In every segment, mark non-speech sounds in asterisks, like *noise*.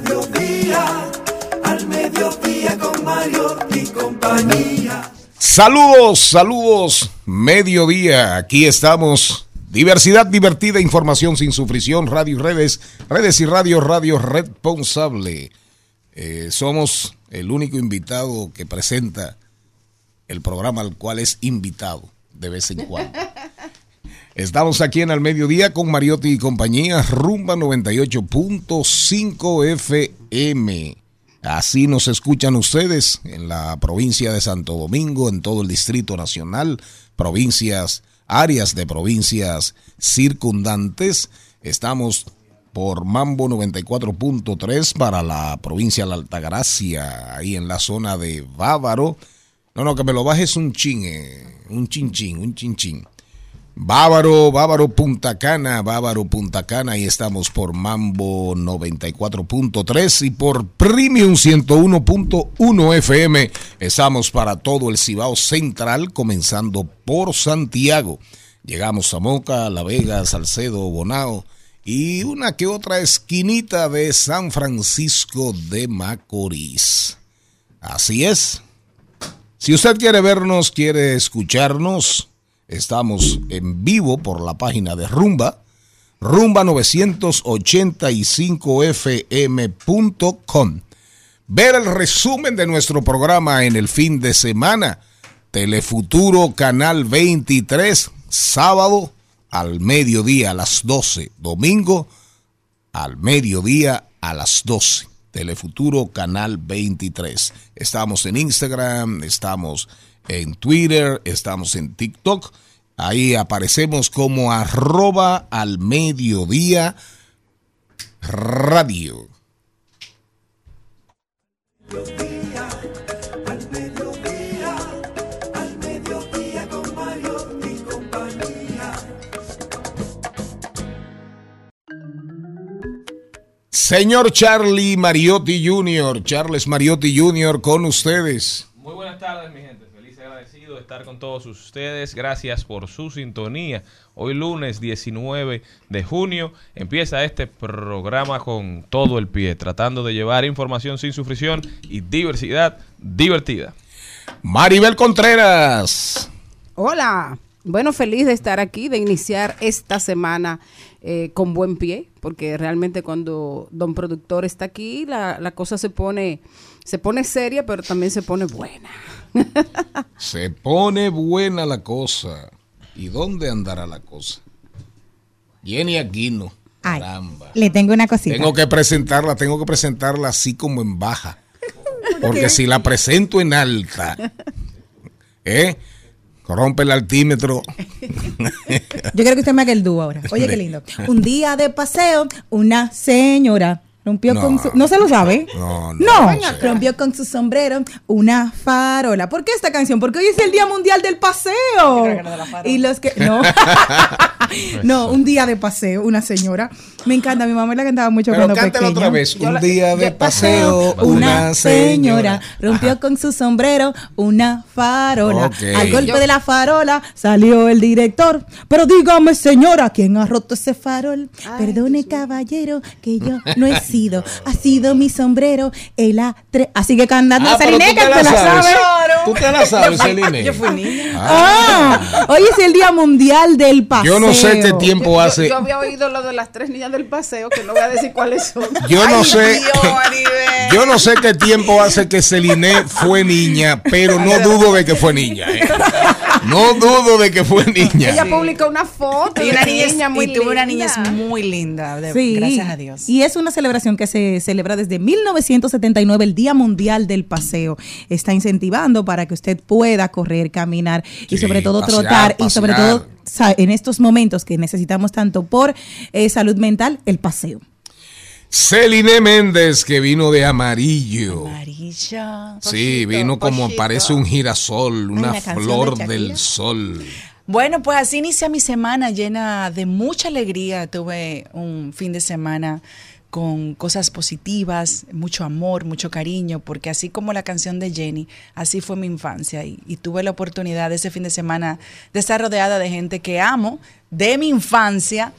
mediodía, al mediodía con Mario y compañía. Saludos, saludos, mediodía, aquí estamos. Diversidad divertida, información sin sufrición, radio y redes, redes y radio, radio responsable. Eh, somos el único invitado que presenta el programa al cual es invitado de vez en cuando. *laughs* Estamos aquí en el mediodía con Mariotti y compañía, Rumba 98.5 FM. Así nos escuchan ustedes en la provincia de Santo Domingo, en todo el Distrito Nacional, provincias, áreas de provincias circundantes. Estamos por Mambo 94.3 para la provincia de la Altagracia, ahí en la zona de Bávaro. No, no, que me lo bajes un chin, eh, un chin chin, un chin chin. Bávaro, Bávaro Punta Cana, Bávaro Punta Cana, y estamos por Mambo 94.3 y por Premium 101.1 FM. Estamos para todo el Cibao Central, comenzando por Santiago. Llegamos a Moca, La Vega, Salcedo, Bonao y una que otra esquinita de San Francisco de Macorís. Así es. Si usted quiere vernos, quiere escucharnos, Estamos en vivo por la página de Rumba, rumba985fm.com. Ver el resumen de nuestro programa en el fin de semana. Telefuturo Canal 23, sábado al mediodía a las 12. Domingo al mediodía a las 12. Telefuturo Canal 23. Estamos en Instagram, estamos en Twitter, estamos en TikTok. Ahí aparecemos como arroba al mediodía radio. Señor Charlie Mariotti Jr., Charles Mariotti Jr. con ustedes. Muy buenas tardes, mi gente. De estar con todos ustedes. Gracias por su sintonía. Hoy lunes 19 de junio empieza este programa con todo el pie, tratando de llevar información sin sufrición y diversidad divertida. Maribel Contreras. Hola, bueno, feliz de estar aquí, de iniciar esta semana eh, con buen pie, porque realmente cuando don productor está aquí, la, la cosa se pone, se pone seria, pero también se pone buena. *laughs* Se pone buena la cosa. ¿Y dónde andará la cosa? Jenny Aquino. Ay, Caramba. le tengo una cosita. Tengo que presentarla, tengo que presentarla así como en baja. *laughs* Porque si la presento en alta, ¿eh? Rompe el altímetro. Yo quiero que usted me haga el dúo ahora. Oye, qué lindo. Un día de paseo, una señora Rompió No. con su... ¿No se lo sabe? *laughs* No, no, No, rompió con su sombrero una farola. ¿Por qué esta canción? Porque hoy es el Día Mundial del Paseo. creo que no de la farola. Y los que... No. *laughs* *laughs* no, un día de paseo, una señora. Me encanta, mi mamá la cantaba mucho Pero cuando cántalo pequeña. otra vez. Yo Un la- día de paseo, Una señora rompió Ajá. con su sombrero una farola. Al golpe Yo- de la farola salió el director. Pero dígame, señora, ¿quién ha roto ese farol? Perdone, caballero, que yo no he sido. Ha sido mi sombrero el A3. Así que cantando Ah, la te la sabes. sabes. Tú te la sabes, Celine. Yo fui niña. Ah, hoy es el Día Mundial del Paseo. Yo no sé qué tiempo hace. yo había oído lo de las tres niñas del paseo, que no voy a decir cuáles son. Yo no Ay, sé. Dios. Yo no sé qué tiempo hace que Celine fue niña, pero no dudo de que fue niña. ¿eh? No dudo de que fue niña. Ella publicó una foto Y de una niña, niña, muy y tuve una niñez muy linda, de- Sí, gracias a Dios. Y es una celebración que se celebra desde 1979, el Día Mundial del Paseo. Está incentivando para que usted pueda correr, caminar y Sí, sobre todo pasear, trotar y sobre todo en estos momentos que necesitamos tanto por eh, salud mental, el paseo. Celine Méndez, que vino de amarillo. Amarilla. Sí, vino como parece un girasol, una, flor de del sol. Bueno, pues así inicia mi semana llena de mucha alegría. Tuve un fin de semana con cosas positivas, mucho amor, mucho cariño, porque así como la canción de Jenny, así fue mi infancia y, tuve la oportunidad ese fin de semana de estar rodeada de gente que amo, de mi infancia,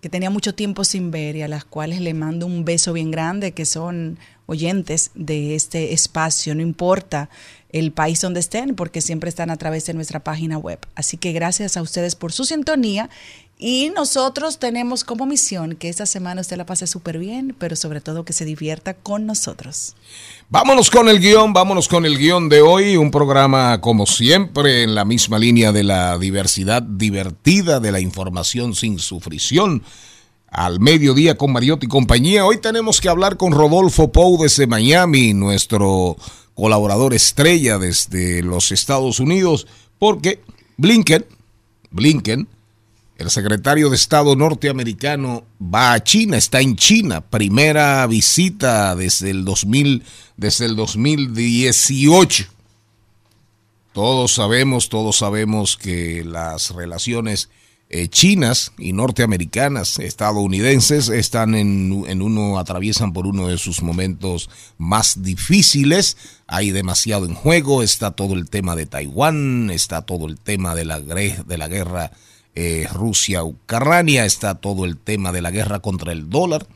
que tenía mucho tiempo sin ver y a las cuales le mando un beso bien grande, que son oyentes de este espacio, no importa el país donde estén, porque siempre están a través de nuestra página web. Así que gracias a ustedes por su sintonía y nosotros tenemos como misión que esta semana usted la pase súper bien, pero sobre todo que se divierta con nosotros. Vámonos con el guion, vámonos con el guion de hoy, un programa como siempre en la misma línea de la diversidad divertida, de la información sin sufrición. Al mediodía con Mariotti y compañía. Hoy tenemos que hablar con Rodolfo Pou desde Miami, nuestro colaborador estrella desde los Estados Unidos, porque Blinken, Blinken, el secretario de Estado norteamericano va a China, está en China, primera visita desde el 2000, desde el 2018. Todos sabemos, todos sabemos que las relaciones eh, chinas y norteamericanas, estadounidenses, están en, uno, atraviesan por uno de sus momentos más difíciles. Hay demasiado en juego, está todo el tema de Taiwán, está todo el tema de la, de la guerra eh, Rusia-Ucrania, está todo el tema de la guerra contra el dólar,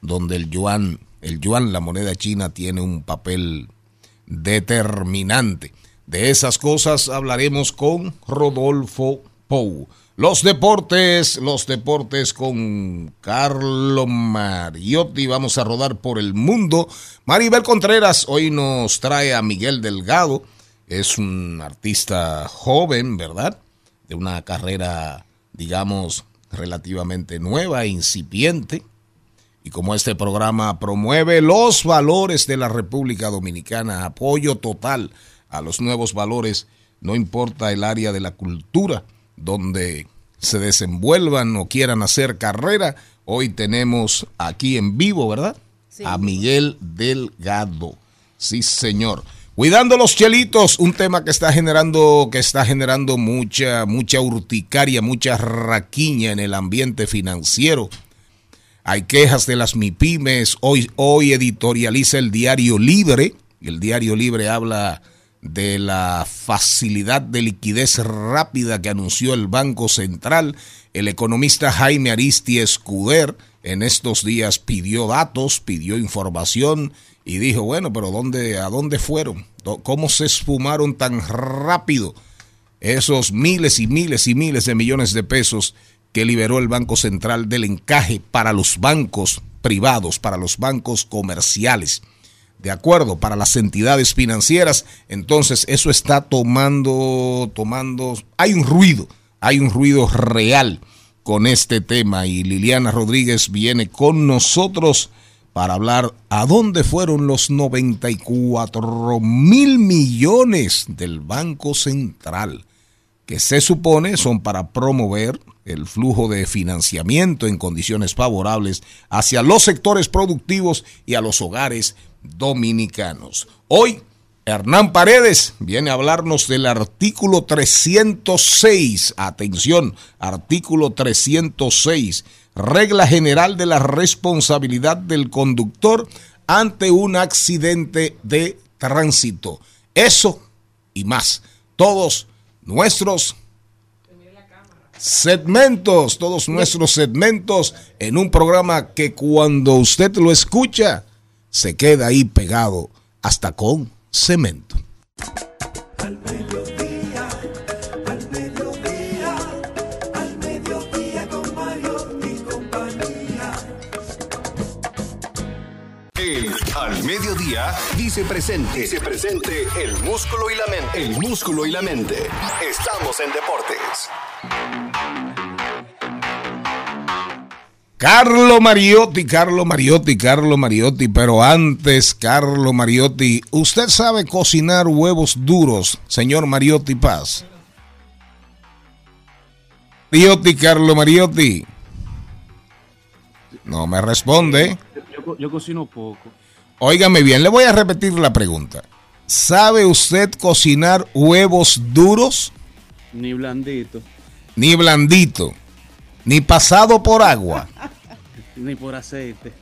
donde el yuan, el yuan, la moneda china, tiene un papel determinante. De esas cosas hablaremos con Rodolfo Pou. Los deportes, los deportes con Carlo Mariotti. Vamos a rodar por el mundo. Maribel Contreras hoy nos trae a Miguel Delgado. Es un artista joven, ¿verdad? De una carrera, digamos, relativamente nueva, incipiente. Y como este programa promueve los valores de la República Dominicana, apoyo total a los nuevos valores, no importa el área de la cultura donde se desenvuelvan o quieran hacer carrera, hoy tenemos aquí en vivo, ¿verdad? A Miguel Delgado. Sí, señor. Cuidando los chelitos, un tema que está generando, que está generando mucha, mucha urticaria, mucha raquiña en el ambiente financiero. Hay quejas de las MIPIMES. Hoy, hoy editorializa el Diario Libre. El Diario Libre habla de la facilidad de liquidez rápida que anunció el Banco Central. El economista Jaime Aristi Escuder en estos días pidió datos, pidió información y dijo, bueno, pero ¿dónde, ¿a dónde fueron? ¿Cómo se esfumaron tan rápido esos miles y miles y miles de millones de pesos que liberó el Banco Central del encaje para los bancos privados, para los bancos comerciales? De acuerdo para las entidades financieras, entonces eso está tomando, tomando, hay un ruido, hay un ruido real con este tema. Y Liliana Rodríguez viene con nosotros para hablar a dónde fueron los 94 mil millones del Banco Central, que se supone son para promover el flujo de financiamiento en condiciones favorables hacia los sectores productivos y a los hogares dominicanos. Hoy, Hernán Paredes viene a hablarnos del artículo 306. Atención, artículo 306. Regla general de la responsabilidad del conductor ante un accidente de tránsito. Eso y más. Todos nuestros segmentos, todos nuestros segmentos en un programa que cuando usted lo escucha se queda ahí pegado hasta con cemento. Al Dice presente. Dice presente el músculo y la mente. El músculo y la mente. Estamos en deportes. Carlo Mariotti, Carlo Mariotti, Carlo Mariotti, pero antes, Carlo Mariotti, ¿usted sabe cocinar huevos duros, señor Mariotti Paz? Mariotti, Carlo Mariotti. No me responde. Yo cocino poco. Óigame bien, le voy a repetir la pregunta. ¿Sabe usted cocinar huevos duros? Ni blandito, Ni blandito, ni pasado por agua. *laughs* ni por aceite.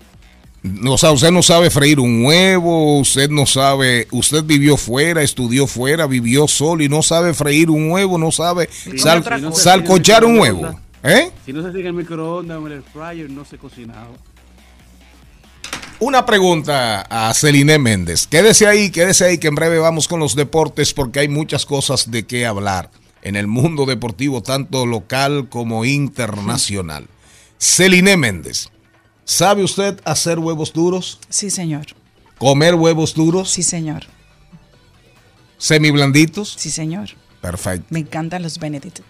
O sea, usted no sabe freír un huevo, usted no sabe, usted vivió fuera, estudió fuera, vivió solo y no sabe freír un huevo, no sabe sal- salcochar un huevo. ¿Eh? Si no se sigue el microondas o el fryer, no se cocinaba. Una pregunta a Celine Méndez. Quédese ahí, quédese ahí, que en breve vamos con los deportes porque hay muchas cosas de qué hablar en el mundo deportivo, tanto local como internacional. Celine Méndez, ¿sabe usted hacer huevos duros? Sí, señor. ¿Comer huevos duros? Sí, señor. ¿Semiblanditos? Sí, señor. Perfecto. Me encantan los Benedict.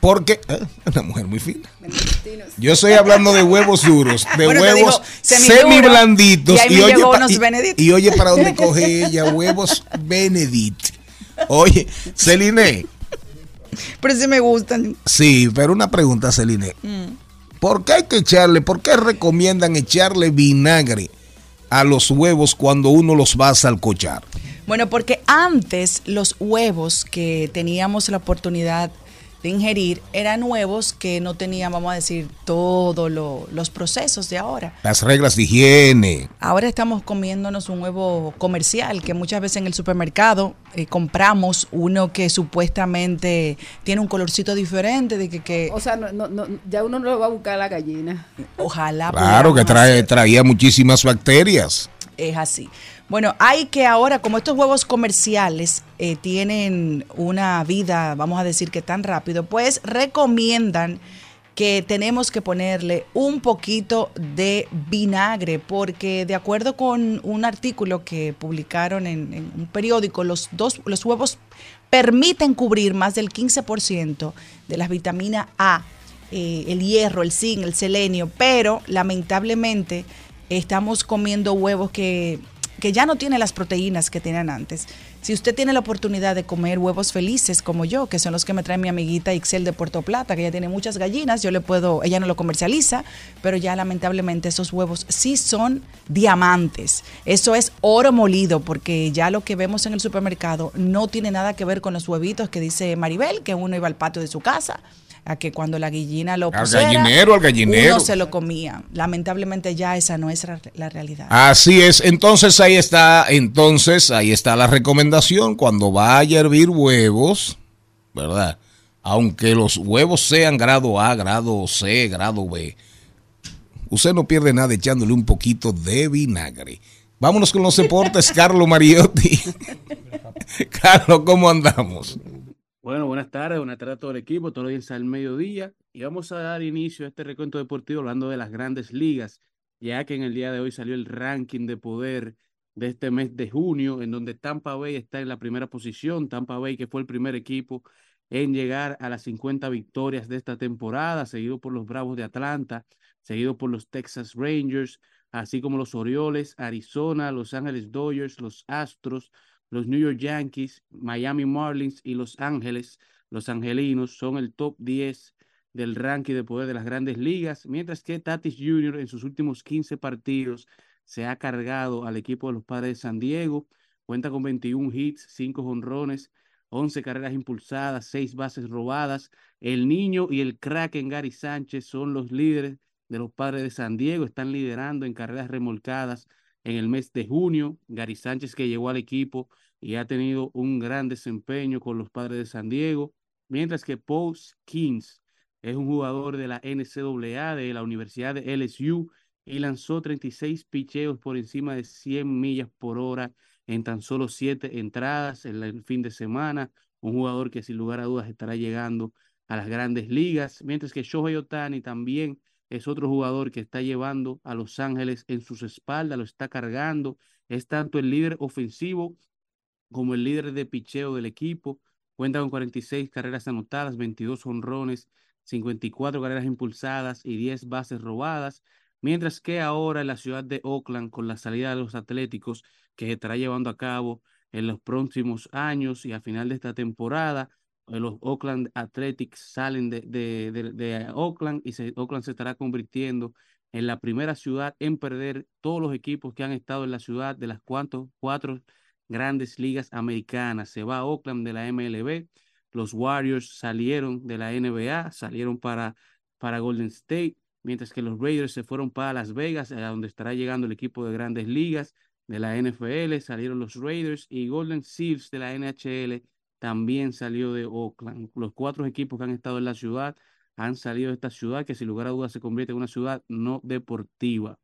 Porque eh, una mujer muy fina. Yo estoy hablando de huevos duros, de Bueno, huevos semiblanditos. y oye, unos y- y oye, ¿para dónde *laughs* coge ella? Huevos Benedict. Oye, Celine, Pero sí me gustan. sí, pero una pregunta, Celine. ¿Por qué hay que echarle, por qué recomiendan echarle vinagre a los huevos cuando uno los va a salcochar? Bueno, porque antes los huevos que teníamos la oportunidad de ingerir eran huevos que no tenían, vamos a decir, todos lo- los procesos de ahora. Las reglas de higiene. Ahora estamos comiéndonos un huevo comercial que muchas veces en el supermercado eh, compramos uno que supuestamente tiene un colorcito diferente de que, que O sea, no, no, no, ya uno no lo va a buscar a la gallina. ojalá Claro que trae, traía muchísimas bacterias. Es así. Bueno, hay que ahora, como estos huevos comerciales eh, tienen una vida, vamos a decir que tan rápido, pues recomiendan que tenemos que ponerle un poquito de vinagre, porque de acuerdo con un artículo que publicaron en, un periódico, los, dos, los huevos permiten cubrir más del 15% de las vitaminas A, eh, el hierro, el zinc, el selenio, pero lamentablemente estamos comiendo huevos que, que ya no tienen las proteínas que tenían antes. Si usted tiene la oportunidad de comer huevos felices como yo, que son los que me trae mi amiguita Ixel de Puerto Plata, que ella tiene muchas gallinas, yo le puedo, ella no lo comercializa, pero ya lamentablemente esos huevos sí son diamantes. Eso es oro molido, porque ya lo que vemos en el supermercado no tiene nada que ver con los huevitos que dice Maribel, que uno iba al patio de su casa a que cuando la gallina lo Al pusiera, gallinero, al gallinero. uno se lo comía. Lamentablemente ya esa no es la- la realidad. Así es, entonces ahí está, entonces ahí está la recomendación cuando vaya a hervir huevos, ¿verdad? Aunque los huevos sean grado A, grado C, grado B, usted no pierde nada echándole un poquito de vinagre. Vámonos con los deportes, *laughs* Carlos Mariotti. *laughs* Carlos, ¿cómo andamos? Bueno, buenas tardes, buenas tardes a todo el equipo, todos los días al mediodía. Y vamos a dar inicio a este recuento deportivo hablando de las grandes ligas, ya que en el día de hoy salió el ranking de poder de este mes de junio, en donde Tampa Bay está en la primera posición. Tampa Bay, que fue el primer equipo en llegar a las 50 victorias de esta temporada, seguido por los Bravos de Atlanta, seguido por los Texas Rangers, así como los Orioles, Arizona, Los Ángeles Dodgers, los Astros, los New York Yankees, Miami Marlins y Los Ángeles, los angelinos son el top 10 del ranking de poder de las grandes ligas, mientras que Tatis Jr. en sus últimos 15 partidos se ha cargado al equipo de los Padres de San Diego, cuenta con 21 hits, 5 jonrones, 11 carreras impulsadas, 6 bases robadas. El niño y el crack en Gary Sánchez son los líderes de los Padres de San Diego, están liderando en carreras remolcadas en el mes de junio. Gary Sánchez que llegó al equipo y ha tenido un gran desempeño con los Padres de San Diego, mientras que Paul Kings es un jugador de la NCAA de la Universidad de LSU y lanzó 36 picheos por encima de 100 millas por hora en tan solo 7 entradas en el fin de semana. Un jugador que sin lugar a dudas estará llegando a las grandes ligas, mientras que Shohei Otani también es otro jugador que está llevando a Los Ángeles en sus espaldas, lo está cargando, es tanto el líder ofensivo como el líder de picheo del equipo. Cuenta con 46 carreras anotadas, 22 honrones, 54 carreras impulsadas y 10 bases robadas. Mientras que ahora en la ciudad de Oakland, con la salida de los Atléticos, que se estará llevando a cabo en los próximos años y a final de esta temporada, los Oakland Athletics salen de, de, de, Oakland y Oakland se estará convirtiendo en la primera ciudad en perder todos los equipos que han estado en la ciudad de las cuatro grandes ligas americanas. Se va a Oakland de la MLB. Los Warriors salieron de la NBA, salieron para, para Golden State, mientras que los Raiders se fueron para Las Vegas, a donde estará llegando el equipo de grandes ligas de la NFL. Salieron los Raiders y Golden Seals de la NHL también salió de Oakland. Los cuatro equipos que han estado en la ciudad han salido de esta ciudad que sin lugar a dudas se convierte en una ciudad no deportiva.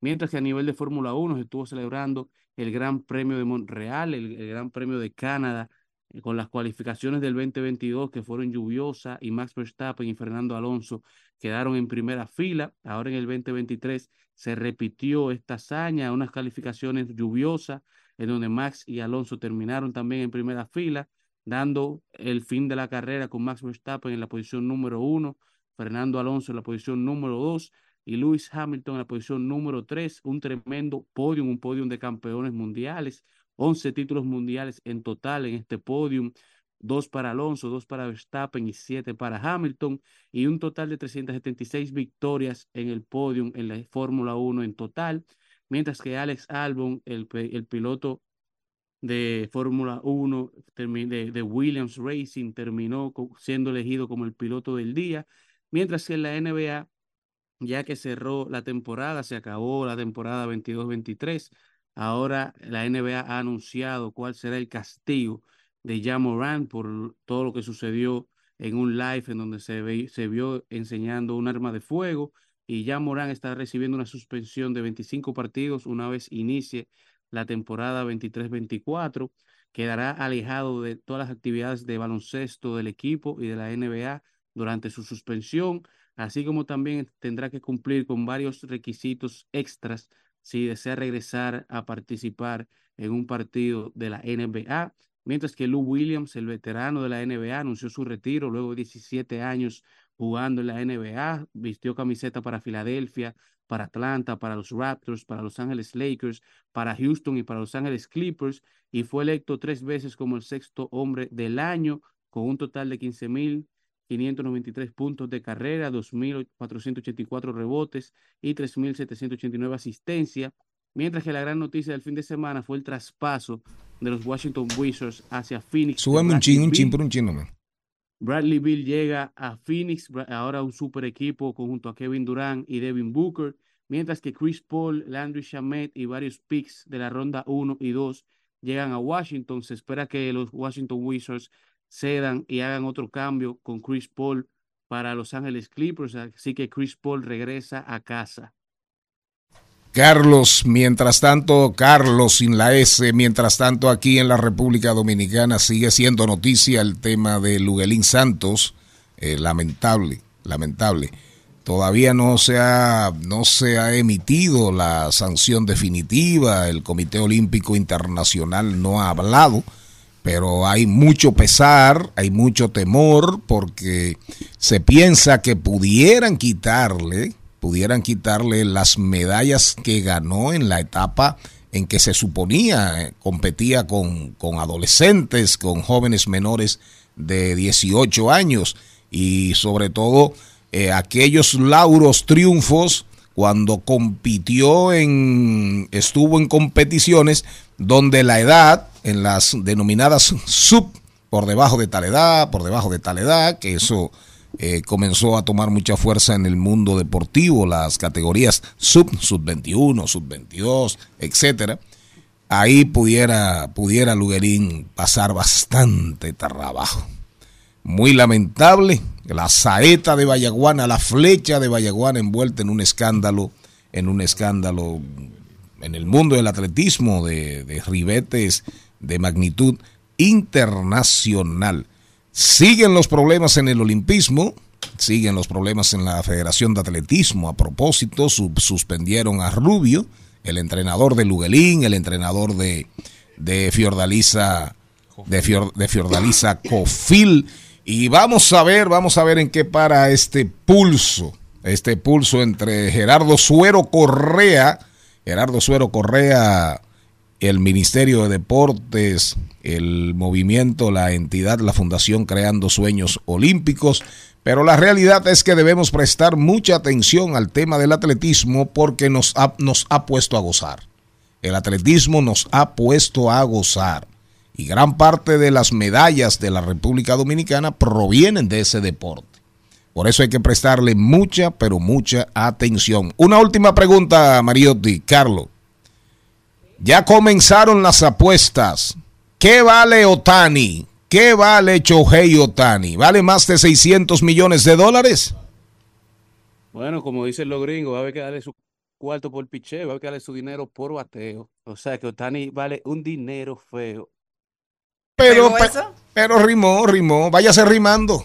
Mientras que a nivel de Fórmula 1 se estuvo celebrando el Gran Premio de Montreal, el, Gran Premio de Canadá, eh, con las cualificaciones del 2022 que fueron lluviosas y Max Verstappen y Fernando Alonso quedaron en primera fila. Ahora en el 2023 se repitió esta hazaña, unas calificaciones lluviosas en donde Max y Alonso terminaron también en primera fila dando el fin de la carrera con Max Verstappen en la posición número uno, Fernando Alonso en la posición número dos y Lewis Hamilton en la posición número tres. Un tremendo podium, un podium de campeones mundiales, 11 títulos mundiales en total en este podium. Dos para Alonso, dos para Verstappen y siete para Hamilton, y un total de 376 victorias en el podium en la Fórmula 1 en total, mientras que Alex Albon, el, el piloto de Fórmula 1 de, Williams Racing terminó siendo elegido como el piloto del día, mientras que en la NBA, ya que cerró la temporada, se acabó la temporada 22-23, ahora la NBA ha anunciado cuál será el castigo de Jamoran por todo lo que sucedió en un live en donde se, se vio enseñando un arma de fuego y ya Morán está recibiendo una suspensión de 25 partidos una vez inicie la temporada 23-24. Quedará alejado de todas las actividades de baloncesto del equipo y de la NBA durante su suspensión, así como también tendrá que cumplir con varios requisitos extras si desea regresar a participar en un partido de la NBA. Mientras que Lou Williams, el veterano de la NBA, anunció su retiro luego de 17 años jugando en la NBA, vistió camiseta para Filadelfia, para Atlanta, para los Raptors, para Los Ángeles Lakers, para Houston y para Los Ángeles Clippers y fue electo tres veces como el sexto hombre del año con un total de 15.593 puntos de carrera, 2.484 rebotes y 3.789 asistencias. Mientras que la gran noticia del fin de semana fue el traspaso de los Washington Wizards hacia Phoenix. Súbeme un chin, un chin por un chin, Bradley Bill llega a Phoenix, ahora un super equipo conjunto a Kevin Durant y Devin Booker, mientras que Chris Paul, Landry Shamet y varios picks de la ronda 1 y 2 llegan a Washington. Se espera que los Washington Wizards cedan y hagan otro cambio con Chris Paul para Los Ángeles Clippers, así que Chris Paul regresa a casa. Carlos, mientras tanto, Carlos sin la S, mientras tanto aquí en la República Dominicana sigue siendo noticia el tema de Luguelín Santos, eh, lamentable, lamentable. Todavía no se, ha, no se ha emitido la sanción definitiva, el Comité Olímpico Internacional no ha hablado, pero hay mucho pesar, hay mucho temor porque se piensa que pudieran quitarle pudieran quitarle las medallas que ganó en la etapa en que se suponía eh, competía con, con adolescentes, con jóvenes menores de 18 años. y sobre todo eh, aquellos lauros, triunfos cuando compitió en, estuvo en competiciones donde la edad, en las denominadas sub, por debajo de tal edad, por debajo de tal edad, que eso eh, comenzó a tomar mucha fuerza en el mundo deportivo, las categorías sub, sub 21, sub 22, etcétera. Ahí pudiera, pudiera Luguerín pasar bastante trabajo. Muy lamentable, la saeta de Vallaguana, la flecha de Vallaguana envuelta en un escándalo, en un escándalo en el mundo del atletismo de, de ribetes de magnitud internacional. Siguen los problemas en el olimpismo, siguen los problemas en la Federación de Atletismo. A propósito, suspendieron a Rubio, el entrenador de Luguelín, el entrenador de, de Fiordaliza, de, Fior- de Fiordaliza Cofil. Y vamos a ver, vamos a ver en qué para este pulso, este pulso entre Gerardo Suero Correa, Gerardo Suero Correa, el Ministerio de Deportes, el movimiento, la entidad, la Fundación Creando Sueños Olímpicos. Pero la realidad es que debemos prestar mucha atención al tema del atletismo porque nos ha, nos ha puesto a gozar. El atletismo nos ha puesto a gozar. Y gran parte de las medallas de la República Dominicana provienen de ese deporte. Por eso hay que prestarle mucha, pero mucha atención. Una última pregunta, Mariotti, Carlos. Ya comenzaron las apuestas. ¿Qué vale Otani? ¿Qué vale Chohei Otani? ¿Vale más de 600 millones de dólares? Bueno, como dicen los gringos, va a haber que darle su cuarto por piché, va a haber que darle su dinero por bateo. O sea que Otani vale un dinero feo. Pero, ¿Pegó pe- eso? pero rimó, rimó. Váyase rimando.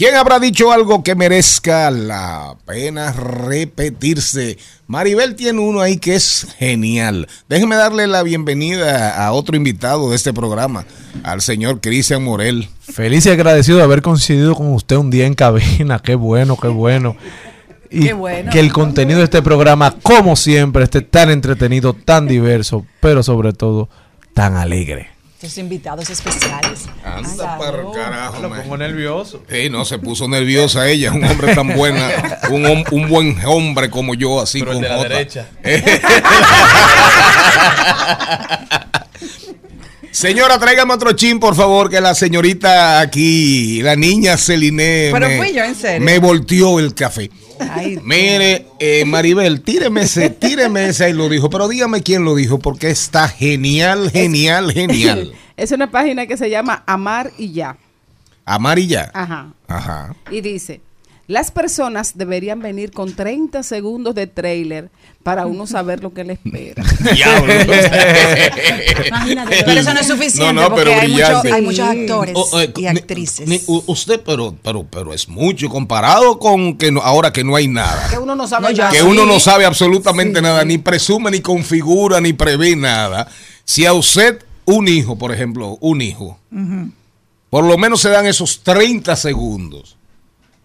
¿Quién habrá dicho algo que merezca la pena repetirse? Maribel tiene uno ahí que es genial. Déjeme darle la bienvenida a otro invitado de este programa, al señor Cristian Morel. Feliz y agradecido de haber coincidido con usted un día en cabina. Qué bueno, qué bueno. *laughs* Y Qué bueno. que el contenido de este programa, como siempre, esté tan entretenido, tan diverso, pero sobre todo tan alegre. Sus invitados especiales. Anda para el carajo, Lo pongo nervioso. Sí, no, se puso nerviosa ella, un hombre tan buena, *laughs* un, un buen hombre como yo, así Pero el con de la J. derecha. *laughs* Señora, tráigame otro chin, por favor, que la señorita aquí, la niña Celine, Pero me, fui yo, en serio. me volteó el café. Ay, *laughs* Mire, eh, Maribel, tíreme ese, tíreme ese y lo dijo, pero dígame quién lo dijo, porque está genial, genial, *laughs* genial. Es una página que se llama Amar y Ya. Amarilla. Ajá. Ajá. Y dice, las personas deberían venir con 30 segundos de trailer para uno saber lo que le espera. *laughs* Diablo. Imagínate. Pero eso no es suficiente No, no, porque pero hay, mucho- brillante. hay muchos actores O- eh, y actrices. ni- usted, pero, pero, pero es mucho comparado con que no- ahora que no hay nada. que uno no sabe No, ya que sí. uno no sabe absolutamente nada, ni presume, ni configura, ni prevé nada. Si a usted un hijo, por ejemplo, un hijo, por lo menos se dan esos 30 segundos,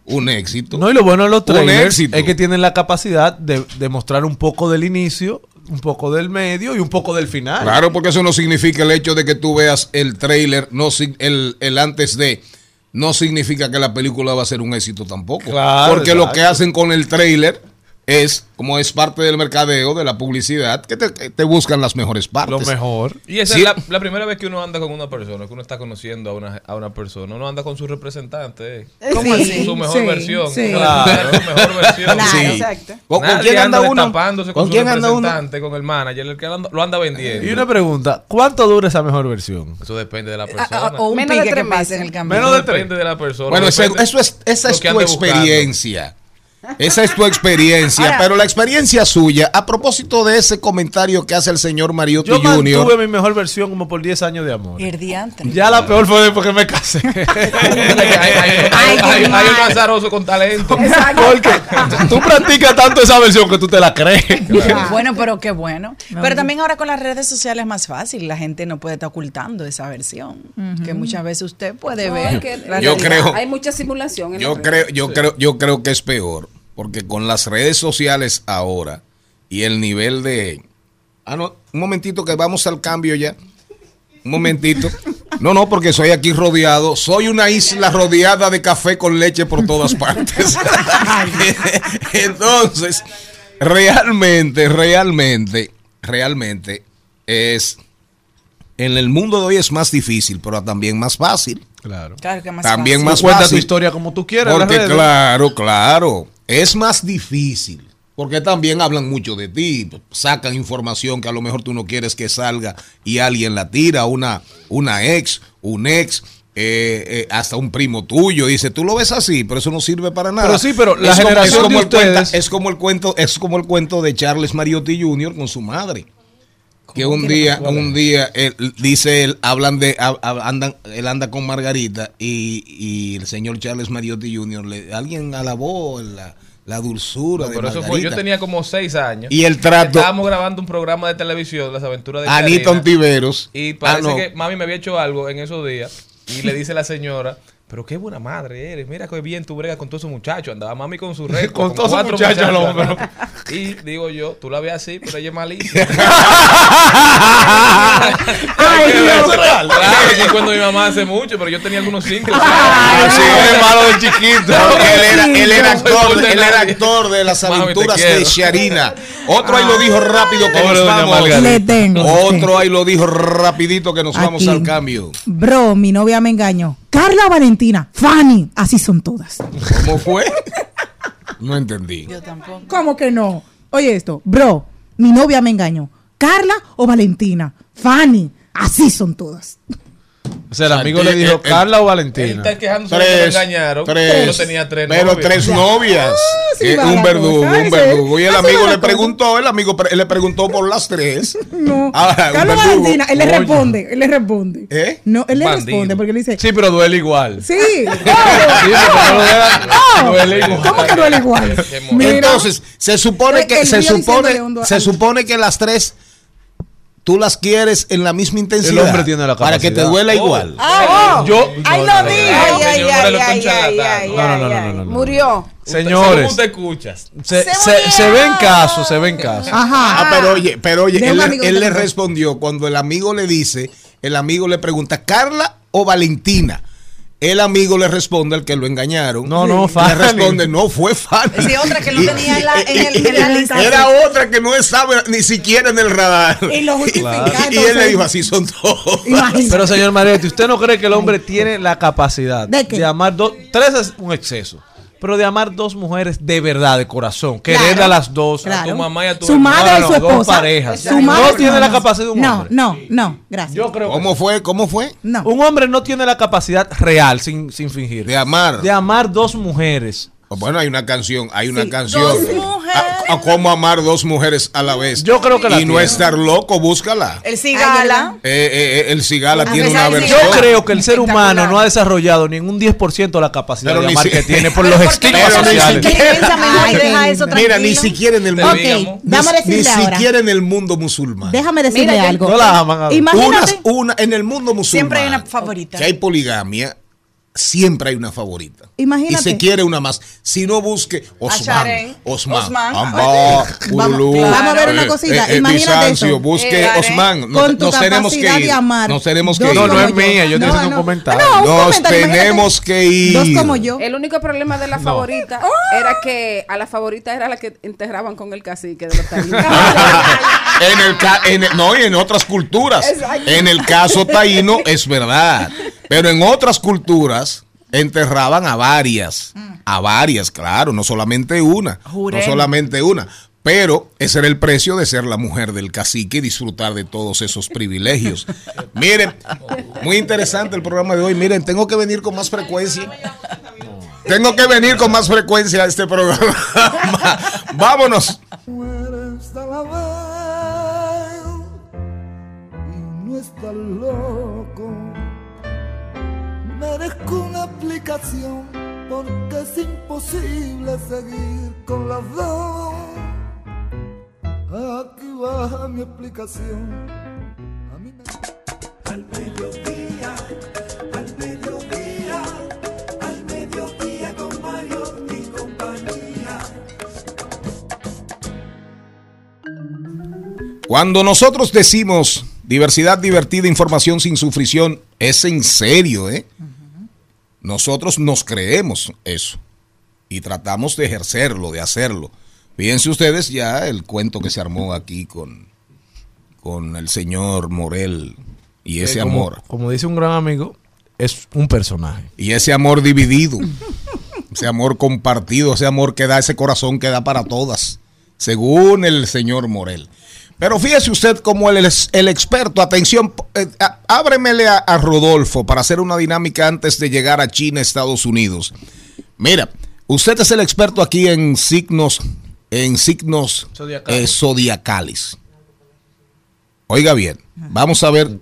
un éxito. No, y lo bueno de los trailers es que tienen la capacidad de, de mostrar un poco del inicio, un poco del medio y un poco del final. Claro, porque eso no significa el hecho de que tú veas el trailer, no, el, el antes de, no significa que la película va a ser un éxito tampoco. Claro, porque lo que hacen con el trailer es, como es parte del mercadeo, de la publicidad, que te, buscan las mejores partes. Lo mejor. Y esa Sí. es la, la primera vez que uno anda con una persona, que uno está conociendo a una, a una persona. Uno anda con su representante. eh. ¿Cómo Sí, así? Su mejor sí, versión. sí. Claro. Su mejor versión. Claro. Sí. Exacto. ¿Con, Nadie quién anda uno? con, ¿Con su quién anda uno? representante, con el manager, el que anda- lo anda vendiendo. Y una pregunta, ¿cuánto dura esa mejor versión? Eso depende de la Ah, persona. o un Menos de tres meses. en el camino. Menos de tres. depende de la persona. Bueno, eso es, esa es tu buscando. Esa es tu experiencia, Ahora- pero la experiencia suya, a propósito de ese comentario que hace el señor Mariotti Yo Jr., mantuve mi mejor versión como por 10 años de amor. El diantre. Ya la peor fue después que me casé. *laughs* hay, un azaroso con talento. Porque tú practicas tanto esa versión que tú te la crees. Bueno, pero qué bueno. No, Pero también ahora con las redes sociales es más fácil. La gente no puede estar ocultando esa versión. Que muchas veces usted puede No, ver. que Yo realidad. creo- Hay mucha simulación en yo creo, yo creo, yo creo que es peor, porque con las redes sociales ahora y el nivel de ah no, un momentito que vamos al cambio ya. Un momentito. No, no, porque soy aquí rodeado. Soy una isla rodeada de café con leche por todas *laughs* partes. *laughs* Entonces, realmente, realmente, realmente es en el mundo de hoy es más difícil, pero también más fácil. Claro. Claro que más También fácil. más Cuenta tu fácil. historia como tú quieras. Porque claro, claro, es más difícil. Porque también hablan mucho de ti, sacan información que a lo mejor tú no quieres que salga y alguien la tira, una, una ex, un ex, eh, eh, hasta un primo tuyo, dice, tú lo ves así, pero eso no sirve para nada. Pero sí, pero la Es como- generación es como de el es como el cuento, es como el cuento de Charles Mariotti Jr. con su madre. Que un día, un día, él, dice él, hablan de, andan, él anda con Margarita y, y el señor Charles Mariotti Jr. Le, alguien alabó la, la dulzura No, de pero eso Margarita. fue, yo tenía como seis años. Y el trato- Estábamos grabando un programa de televisión, Las aventuras de Anita Ontiveros. Y parece Ah, no. que mami me había hecho algo en esos días. Y le dice la señora, pero qué buena madre eres. Mira qué bien tú bregas con todos esos muchachos. Andaba mami con su *laughs* récord. Con todos esos cuatro muchachos al hombro. andaba. Y digo yo, tú la ves así, pero ella es malísima. *laughs* Ay, Dios. Claro, que cuando mi mamá hace mucho, pero yo tenía algunos cinco. Ah, sí, él es malo de chiquito. él era, él era actor, de él era actor de las aventuras de Sharina. Otro ahí lo dijo rápido que Pobre nos vamos. Le tengo. Otro ahí lo dijo rapidito que nos vamos al cambio. Bro, mi novia me engañó. Carla Valentina, Fanny, así son todas. ¿Cómo fue? No entendí. Yo tampoco. ¿Cómo que no? Oye esto, bro, mi novia me engañó. Carla o Valentina, Fanny, así son todas. O sea, el O sea, amigo le dijo el- el- Carla o Él Valentina. está quejándose de que lo Tres, engañaron. tres. Yo tenía tres Pero novias. tres novias. sí Eh, va un verdugo, un verdugo. Y el amigo le preguntó, el amigo pre- le preguntó por las tres. No. *laughs* Ah, un Carla. Valentina, él le responde, él le responde. ¿Eh? No, él le Bandido. responde porque le dice, Sí, pero duele igual. sí, *laughs* no duele igual. ¿cómo que duele igual? Entonces, se supone que se supone se supone que las tres tú las quieres en la misma intensidad. hombre tiene la para que te duela Oh. igual. Ay, Yo- ay, no, no, no, no, no. Ay, No, ay, señor, ay, lo ay, está ay, charlatán. ay, No, no, no, ay, no, ay. no, no. Murió. Señores, ¿Cómo te escuchas? se, Se se, se ven casos, se ven casos. Ajá. Ah, pero oye, pero oye, él, él le respondió cuando el amigo le dice, el amigo le pregunta, ¿Carla o Valentina? El amigo le responde al que lo engañaron. No, no, Le Fanny. responde, no fue Fanny. Sí, otra que no tenía en la- y- en el- y- en la y- lista. Era otra que no estaba ni siquiera en el radar. Y lo justifica, Y él le dijo, así son todos. Imagínate. Pero señor Maretti, ¿usted no cree que el hombre tiene la capacidad ¿De qué? amar dos? Tres es un exceso. Pero de amar dos mujeres de verdad, de corazón. Claro. Querer a las dos. Claro. tu mamá y a tu su hermana. madre y No, su no, dos esposa. parejas. Su madre No tiene la capacidad de un no, hombre. No, no, gracias. Yo creo que ¿Cómo fue? ¿Cómo fue? no. un hombre no tiene la capacidad real, sin, sin fingir, De amar. de amar dos mujeres. Bueno, hay una canción, hay una Sí. canción. Dos mujeres. A, a cómo amar dos mujeres a la vez. Yo creo que la Y no estar loco, búscala. El cigala. Eh, eh, eh, el Cigala A tiene una de- Yo versión. creo que el ser humano no ha desarrollado ni en un 10% la capacidad Pero de amar si- que tiene por Pero los ¿por qué no estigmas sociales. siquiera- Piensa mejor Ay, y qué deja eso lindo. Mira, ni siquiera en el mundo. Ok, digamos. déjame ni, ni siquiera en el mundo musulmán. Déjame decirle Mira, algo. No la aman a ver. Unas- Imagínate. una, en el mundo musulmán. Siempre hay una favorita. Si hay poligamia, siempre hay una favorita. Imagínate. Y se quiere una más. Si no busque Osman. Osman, Osman. Amba, Vamos- Ululú, vamos a ver una eh, cosita. eh, Imagínate eso. busque Eh, Osman. Nos, Con tu nos tenemos que ir. de amar. Nos tenemos que dos ir. No, no es mía, yo estoy haciendo un comentario. No, un Nos comentario, imagínate. tenemos que ir. Dos como yo. El único problema de la favorita era que a la favorita era la que enterraban con el cacique de los *laughs* taínos. en el, ca- en el- no, y en otras culturas. Exacto. En el caso taíno es verdad. Pero en otras culturas enterraban a varias. A varias, claro, no solamente una. Juré. No solamente una. Pero ese era el precio de ser la mujer del cacique y disfrutar de todos esos privilegios. *laughs* Miren, muy interesante el programa de hoy. Miren, tengo que venir con más frecuencia. Tengo que venir con más frecuencia a este programa. *laughs* Vámonos. No. Merezco una aplicación porque es imposible seguir con las dos. Aquí va mi explicación. A mí me... Al mediodía, al mediodía, al mediodía con Mario y compañía. Cuando nosotros decimos diversidad divertida, información sin sufrición, es en serio, ¿eh? Nosotros nos creemos eso y tratamos de ejercerlo, de hacerlo. Fíjense ustedes ya el cuento que se armó aquí con, con el señor Morel y ese como- amor. Como dice un gran amigo, es un personaje. Y ese amor dividido, ese amor compartido, ese amor que da, ese corazón que da para todas, según el señor Morel. Pero fíjese usted como el, el experto, atención, eh, a- ábremele a, a Rodolfo para hacer una dinámica antes de llegar a China, Estados Unidos. Mira, usted es el experto aquí en signos, en signos Zodiacales. eh, zodiacales. Oiga bien, vamos a ver.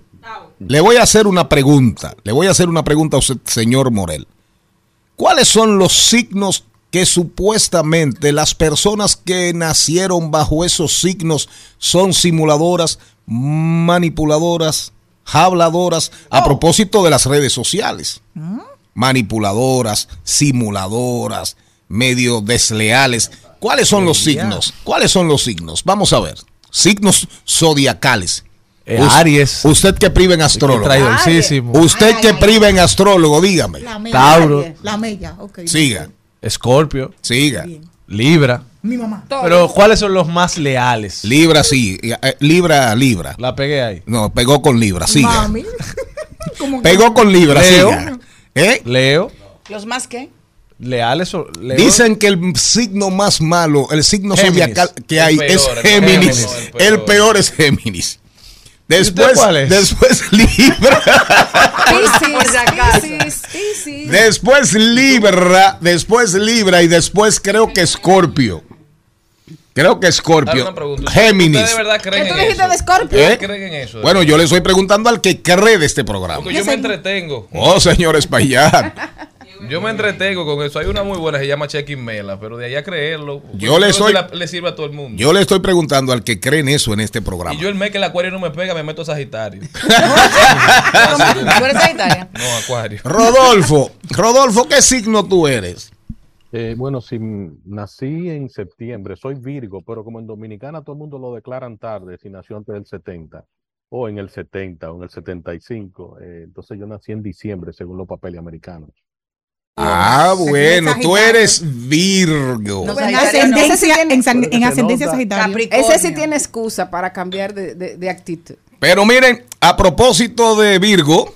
Le voy a hacer una pregunta. Le voy a hacer una pregunta a usted, señor Morel. ¿Cuáles son los signos que supuestamente las personas que nacieron bajo esos signos son simuladoras, manipuladoras, habladoras, a propósito de las redes sociales? Manipuladoras, simuladoras, medio desleales. ¿Cuáles son los signos? ¿Cuáles son los signos? Vamos a ver. Signos zodiacales. Eh, Aries. Usted que priva en astrólogo. Usted Ay, que ay, priva en astrólogo, dígame. La mella. Tauro. La mella, ok. Siga, Escorpio. siga. Libra. Mi mamá. Pero ¿cuáles son los más leales? Libra, sí. eh, Libra, Libra. La pegué ahí. No, pegó con Libra, siga. Mami. *laughs* ¿Cómo que- Pegó con Libra, Leo. siga. ¿Eh? Leo. ¿Los más qué? Leales o Leo. Dicen que el signo más malo, el signo Géminis. zodiacal que El hay peor, es el Géminis. peor, el peor es Géminis. Después, cuál es? después *laughs* Libra. Después Libra. Después Libra. Y después creo que Escorpio. Creo que pregunta. Géminis. ¿Ustedes de verdad creen ¿Qué tú en dijiste eso? de Scorpio? ¿Eh? ¿Ustedes creen en eso? Bueno, yo le estoy preguntando al que cree de este programa. Porque yo me entretengo. Oh, señor Espaillat. *laughs* Yo me entretengo con eso. Hay una muy buena que se llama Checking Mela, pero de ahí a creerlo. Yo le soy- la- le sirve a todo el mundo. Yo le estoy preguntando al que cree en eso en este programa. y yo el mes que el acuario no me pega, me meto a Sagitario. *laughs* ¿Tú eres Sagitario? No, acuario. Rodolfo, Rodolfo, ¿qué signo tú eres? Eh, bueno, si nací en septiembre, soy Virgo, pero como en Dominicana todo el mundo lo declaran tarde, si nació antes del 70, o en el 70, o en el 75, eh, entonces yo nací en diciembre, según los papeles americanos. Ah, bueno, tú eres Virgo. No, En ascendencia, Ese sí tiene- en, ascendencia Sagitario. Ese sí tiene excusa para cambiar de, de- de actitud. Pero miren, a propósito de Virgo,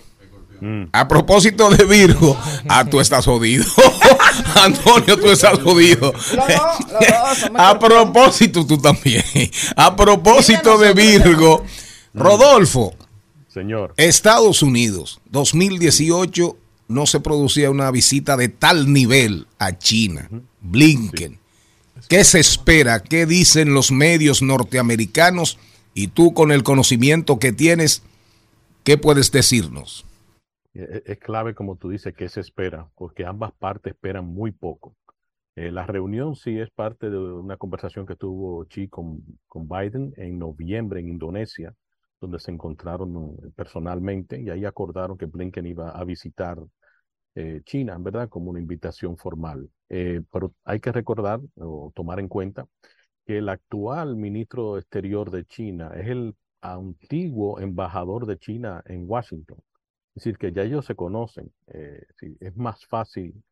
Mm. a propósito de Virgo, ah, tú estás jodido. *laughs* Antonio, tú estás jodido. Los dos, los dos, somos *laughs* A propósito, tú también. A propósito de Virgo, Rodolfo, Señor, Estados Unidos, 2018 no se producía una visita de tal nivel a China. Blinken. ¿Qué se espera? ¿Qué dicen los medios norteamericanos? Y tú con el conocimiento que tienes, ¿qué puedes decirnos? eh, es clave, como tú dices, que se espera, porque ambas partes esperan muy poco. Eh, la reunión sí es parte de una conversación que tuvo Xi con, con Biden en noviembre en Indonesia, donde se encontraron eh, personalmente y ahí acordaron que Blinken iba a visitar eh, China, ¿verdad? Como una invitación formal. Eh, pero hay que recordar o tomar en cuenta que el actual ministro exterior de China es el antiguo embajador de China en Washington. Es decir, que ya ellos se conocen. eh, es más fácil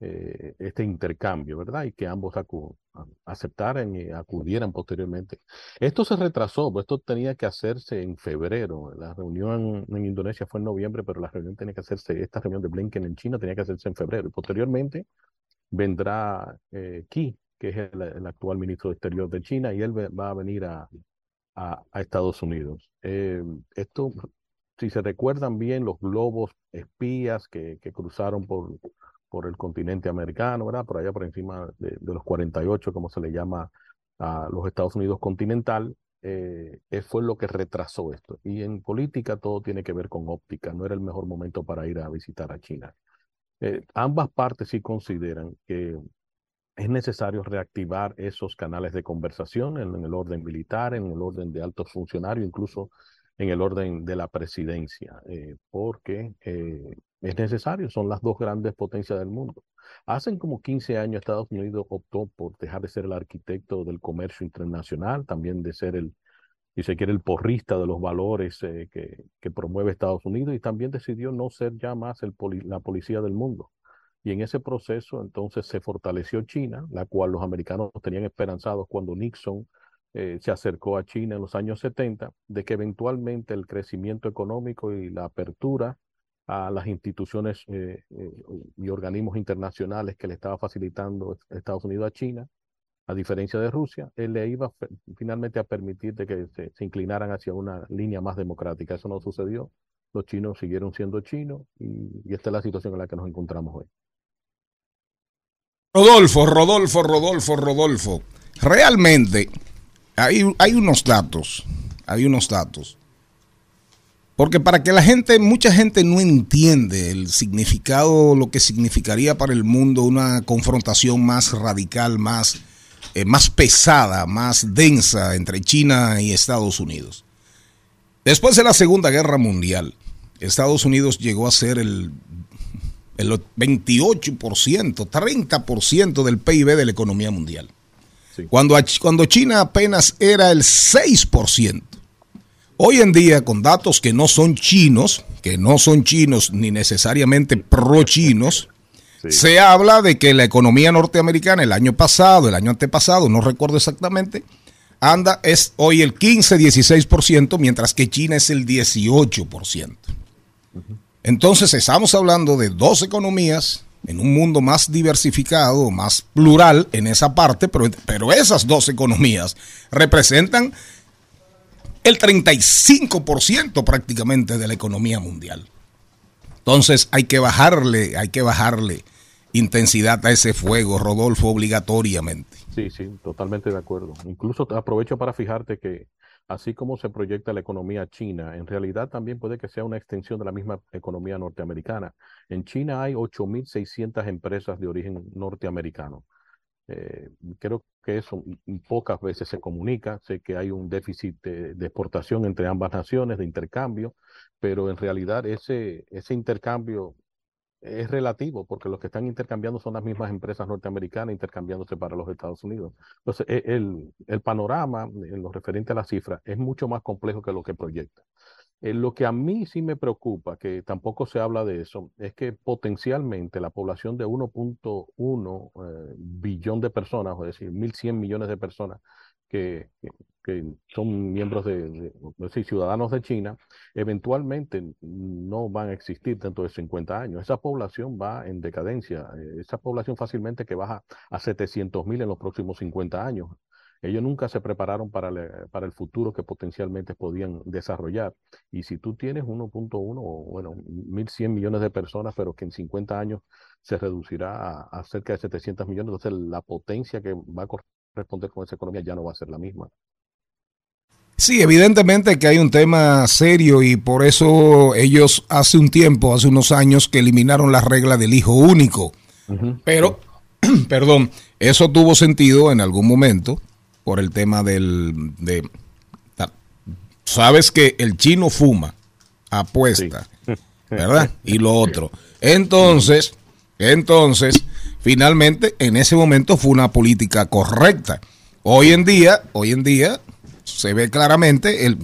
este intercambio, ¿verdad? Y que ambos acu- a- aceptaran y acudieran posteriormente. Esto se retrasó, pues esto tenía que hacerse en febrero. La reunión en Indonesia fue en noviembre, pero la reunión tenía que hacerse, esta reunión de Blinken en China tenía que hacerse en febrero. Y posteriormente vendrá eh, Xi, que es el, el actual ministro de Exterior de China, y él va a venir a, a, a Estados Unidos. Eh, esto, si se recuerdan bien, los globos espías que, que cruzaron por, por el continente americano, ¿verdad? Por allá por encima de, de los 48, como se le llama a los Estados Unidos continental, eh, eh, fue lo que retrasó esto. Y en política todo tiene que ver con óptica, no era el mejor momento para ir a visitar a China. Eh, ambas partes sí consideran que es necesario reactivar esos canales de conversación en, en el orden militar, en el orden de altos funcionarios, incluso en el orden de la presidencia, eh, porque eh, es necesario, son las dos grandes potencias del mundo. Hace como 15 años Estados Unidos optó por dejar de ser el arquitecto del comercio internacional, también de ser el, si se quiere, el porrista de los valores eh, que, promueve Estados Unidos y también decidió no ser ya más la policía del mundo. Y en ese proceso entonces se fortaleció China, la cual los americanos tenían esperanzados cuando Nixon eh, se acercó a China en los años 70, de que eventualmente el crecimiento económico y la apertura a las instituciones eh, eh, y organismos internacionales que le estaba facilitando Estados Unidos a China, a diferencia de Rusia, él le iba finalmente a permitir de que se, inclinaran hacia una línea más democrática. Eso no sucedió. Los chinos siguieron siendo chinos y, y esta es la situación en la que nos encontramos hoy. Rodolfo, Rodolfo, Rodolfo, Rodolfo. Realmente hay, hay unos datos, hay unos datos. Porque para que la gente, mucha gente no entiende el significado, lo que significaría para el mundo una confrontación más radical, más, eh, más pesada, más densa entre China y Estados Unidos. Después de la Segunda Guerra Mundial, Estados Unidos llegó a ser el, el 28%, 30% del PIB de la economía mundial. Sí. Cuando, cuando China apenas era el 6%. Hoy en día, con datos que no son chinos, que no son chinos ni necesariamente pro-chinos, sí. se habla de que la economía norteamericana el año pasado, el año antepasado, no recuerdo exactamente, anda es hoy el 15-16%, mientras que China es el 18%. Uh -huh. Entonces estamos hablando de dos economías en un mundo más diversificado, más plural en esa parte, pero, pero esas dos economías representan el 35% prácticamente de la economía mundial. Entonces hay que bajarle, hay que bajarle intensidad a ese fuego, Rodolfo, obligatoriamente. Sí, sí, totalmente de acuerdo. Incluso aprovecho para fijarte que así como se proyecta la economía china, en realidad también puede que sea una extensión de la misma economía norteamericana. En China hay 8.600 empresas de origen norteamericano. Eh, creo que eso pocas veces se comunica, sé que hay un déficit de, de, exportación entre ambas naciones, de intercambio, pero en realidad ese, ese intercambio es relativo, porque los que están intercambiando son las mismas empresas norteamericanas intercambiándose para los Estados Unidos. Entonces, el, el panorama en lo referente a las cifras es mucho más complejo que lo que proyecta. Eh, lo que a mí sí me preocupa, que tampoco se habla de eso, es que potencialmente la población de 1.1 eh, billón de personas, es decir, 1.100 millones de personas que, son miembros de, de, de, ciudadanos de China, eventualmente no van a existir dentro de 50 años. Esa población va en decadencia. Eh, esa población fácilmente que baja a 700 mil en los próximos 50 años. Ellos nunca se prepararon para, le, para el futuro que potencialmente podían desarrollar. Y si tú tienes 1.1 o bueno, 1.100 millones de personas, pero que en 50 años se reducirá a, a cerca de 700 millones, entonces la potencia que va a corresponder con esa economía ya no va a ser la misma. Sí, evidentemente que hay un tema serio y por eso ellos hace un tiempo, hace unos años, que eliminaron la regla del hijo único. Uh -huh. Pero, *clears throat* perdón, eso tuvo sentido en algún momento por el tema del... De, sabes que el chino fuma, apuesta, sí. *laughs* ¿verdad? Y lo otro. Entonces, entonces, finalmente, en ese momento fue una política correcta. Hoy en día, hoy en día, se ve claramente, el,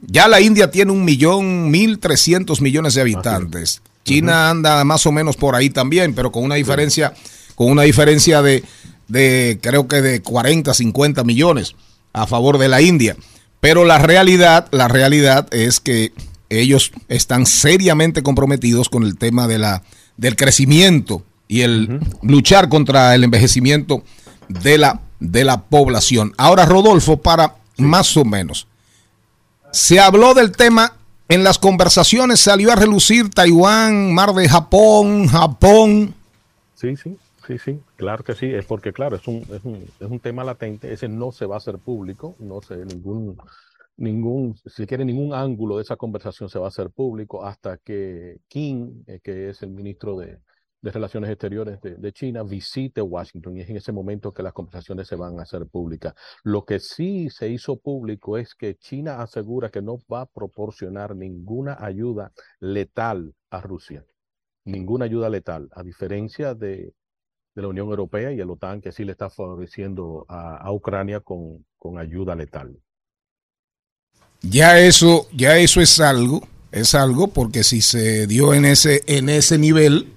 ya la India tiene un millón, mil trescientos millones de habitantes. China anda más o menos por ahí también, pero con una diferencia, con una diferencia de, de, creo que de 40, 50 millones a favor de la India. Pero la realidad, la realidad es que ellos están seriamente comprometidos con el tema de la, del crecimiento y el uh -huh. luchar contra el envejecimiento de la, de la población. Ahora, Rodolfo, para Sí. Más o menos. Se habló del tema en las conversaciones, salió a relucir Taiwán, Mar de Japón, Japón. Sí, sí, sí, sí, claro que sí, es porque claro, es un, es un, es un tema latente, ese no se va a hacer público, no sé, ningún, ningún, si quiere, ningún ángulo de esa conversación se va a hacer público hasta que Kim, eh, que es el ministro de, de Relaciones Exteriores de, de China, visite Washington y es en ese momento que las conversaciones se van a hacer públicas. Lo que sí se hizo público es que China asegura que no va a proporcionar ninguna ayuda letal a Rusia ninguna ayuda letal, a diferencia de, de la Unión Europea y el OTAN, que sí le está favoreciendo a, a Ucrania con, con ayuda letal. Ya eso, ya eso es algo, es algo, porque si se dio en ese, en ese nivel,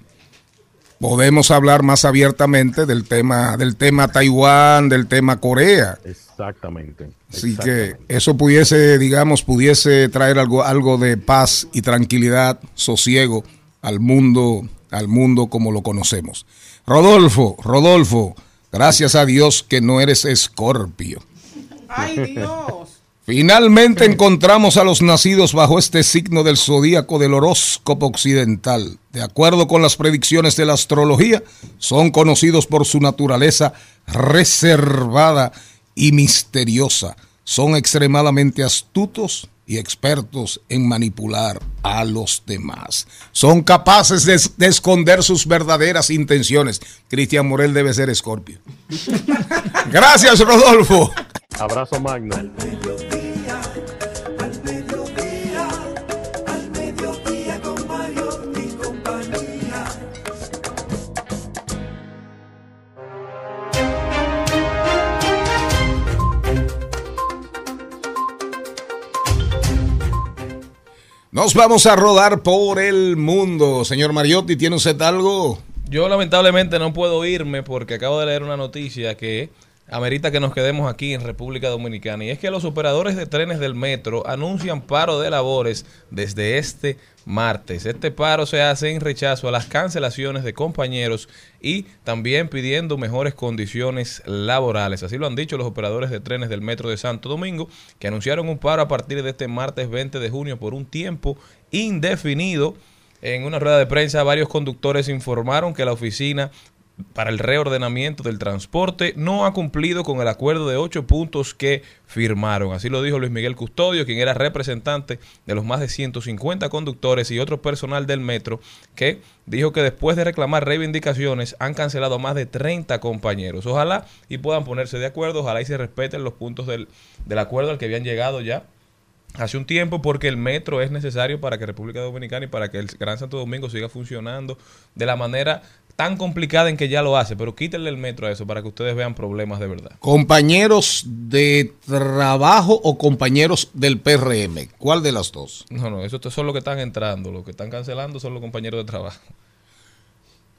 podemos hablar más abiertamente del tema, del tema Taiwán, del tema Corea. Exactamente. Así que eso pudiese, digamos, pudiese traer algo, algo de paz y tranquilidad, sosiego al mundo, al mundo como lo conocemos. Rodolfo, Rodolfo, gracias a Dios que no eres escorpio. Ay, Dios. Finalmente encontramos a los nacidos bajo este signo del zodíaco del horóscopo occidental. De acuerdo con las predicciones de la astrología, son conocidos por su naturaleza reservada y misteriosa. Son extremadamente astutos y expertos en manipular a los demás. Son capaces de, de esconder sus verdaderas intenciones. Cristian Morel debe ser escorpio. *laughs* Gracias, Rodolfo. Abrazo magno. Nos vamos a rodar por el mundo. Señor Mariotti, ¿tiene usted algo? Yo lamentablemente no puedo irme porque acabo de leer una noticia que amerita que nos quedemos aquí en República Dominicana. Y es que los operadores de trenes del metro anuncian paro de labores desde este martes. Este paro se hace en rechazo a las cancelaciones de compañeros y también pidiendo mejores condiciones laborales. Así lo han dicho los operadores de trenes del metro de Santo Domingo, que anunciaron un paro a partir de este martes 20 de junio por un tiempo indefinido. En una rueda de prensa, varios conductores informaron que la oficina para el reordenamiento del transporte no ha cumplido con el acuerdo de ocho puntos que firmaron. Así lo dijo Luis Miguel Custodio, quien era representante de los más de 150 conductores y otro personal del metro, que dijo que después de reclamar reivindicaciones han cancelado a más de 30 compañeros. Ojalá y puedan ponerse de acuerdo, ojalá y se respeten los puntos del, del acuerdo al que habían llegado ya hace un tiempo porque el metro es necesario para que República Dominicana y para que el Gran Santo Domingo siga funcionando de la manera tan complicada en que ya lo hace, pero quítenle el metro a eso para que ustedes vean problemas de verdad. ¿Compañeros de trabajo o compañeros del PRM? ¿Cuál de las dos? No, no, eso son los que están entrando, los que están cancelando son los compañeros de trabajo.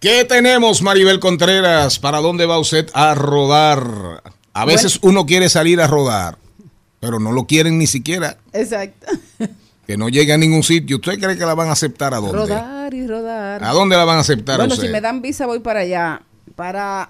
¿Qué tenemos, Maribel Contreras? ¿Para dónde va usted a rodar? A veces uno quiere salir a rodar, pero no lo quieren ni siquiera. Exacto. *laughs* Que no llegue a ningún sitio. ¿Usted cree que la van a aceptar a dónde? Rodar y rodar. ¿A dónde la van a aceptar Bueno, a usted? si me dan visa voy para allá, para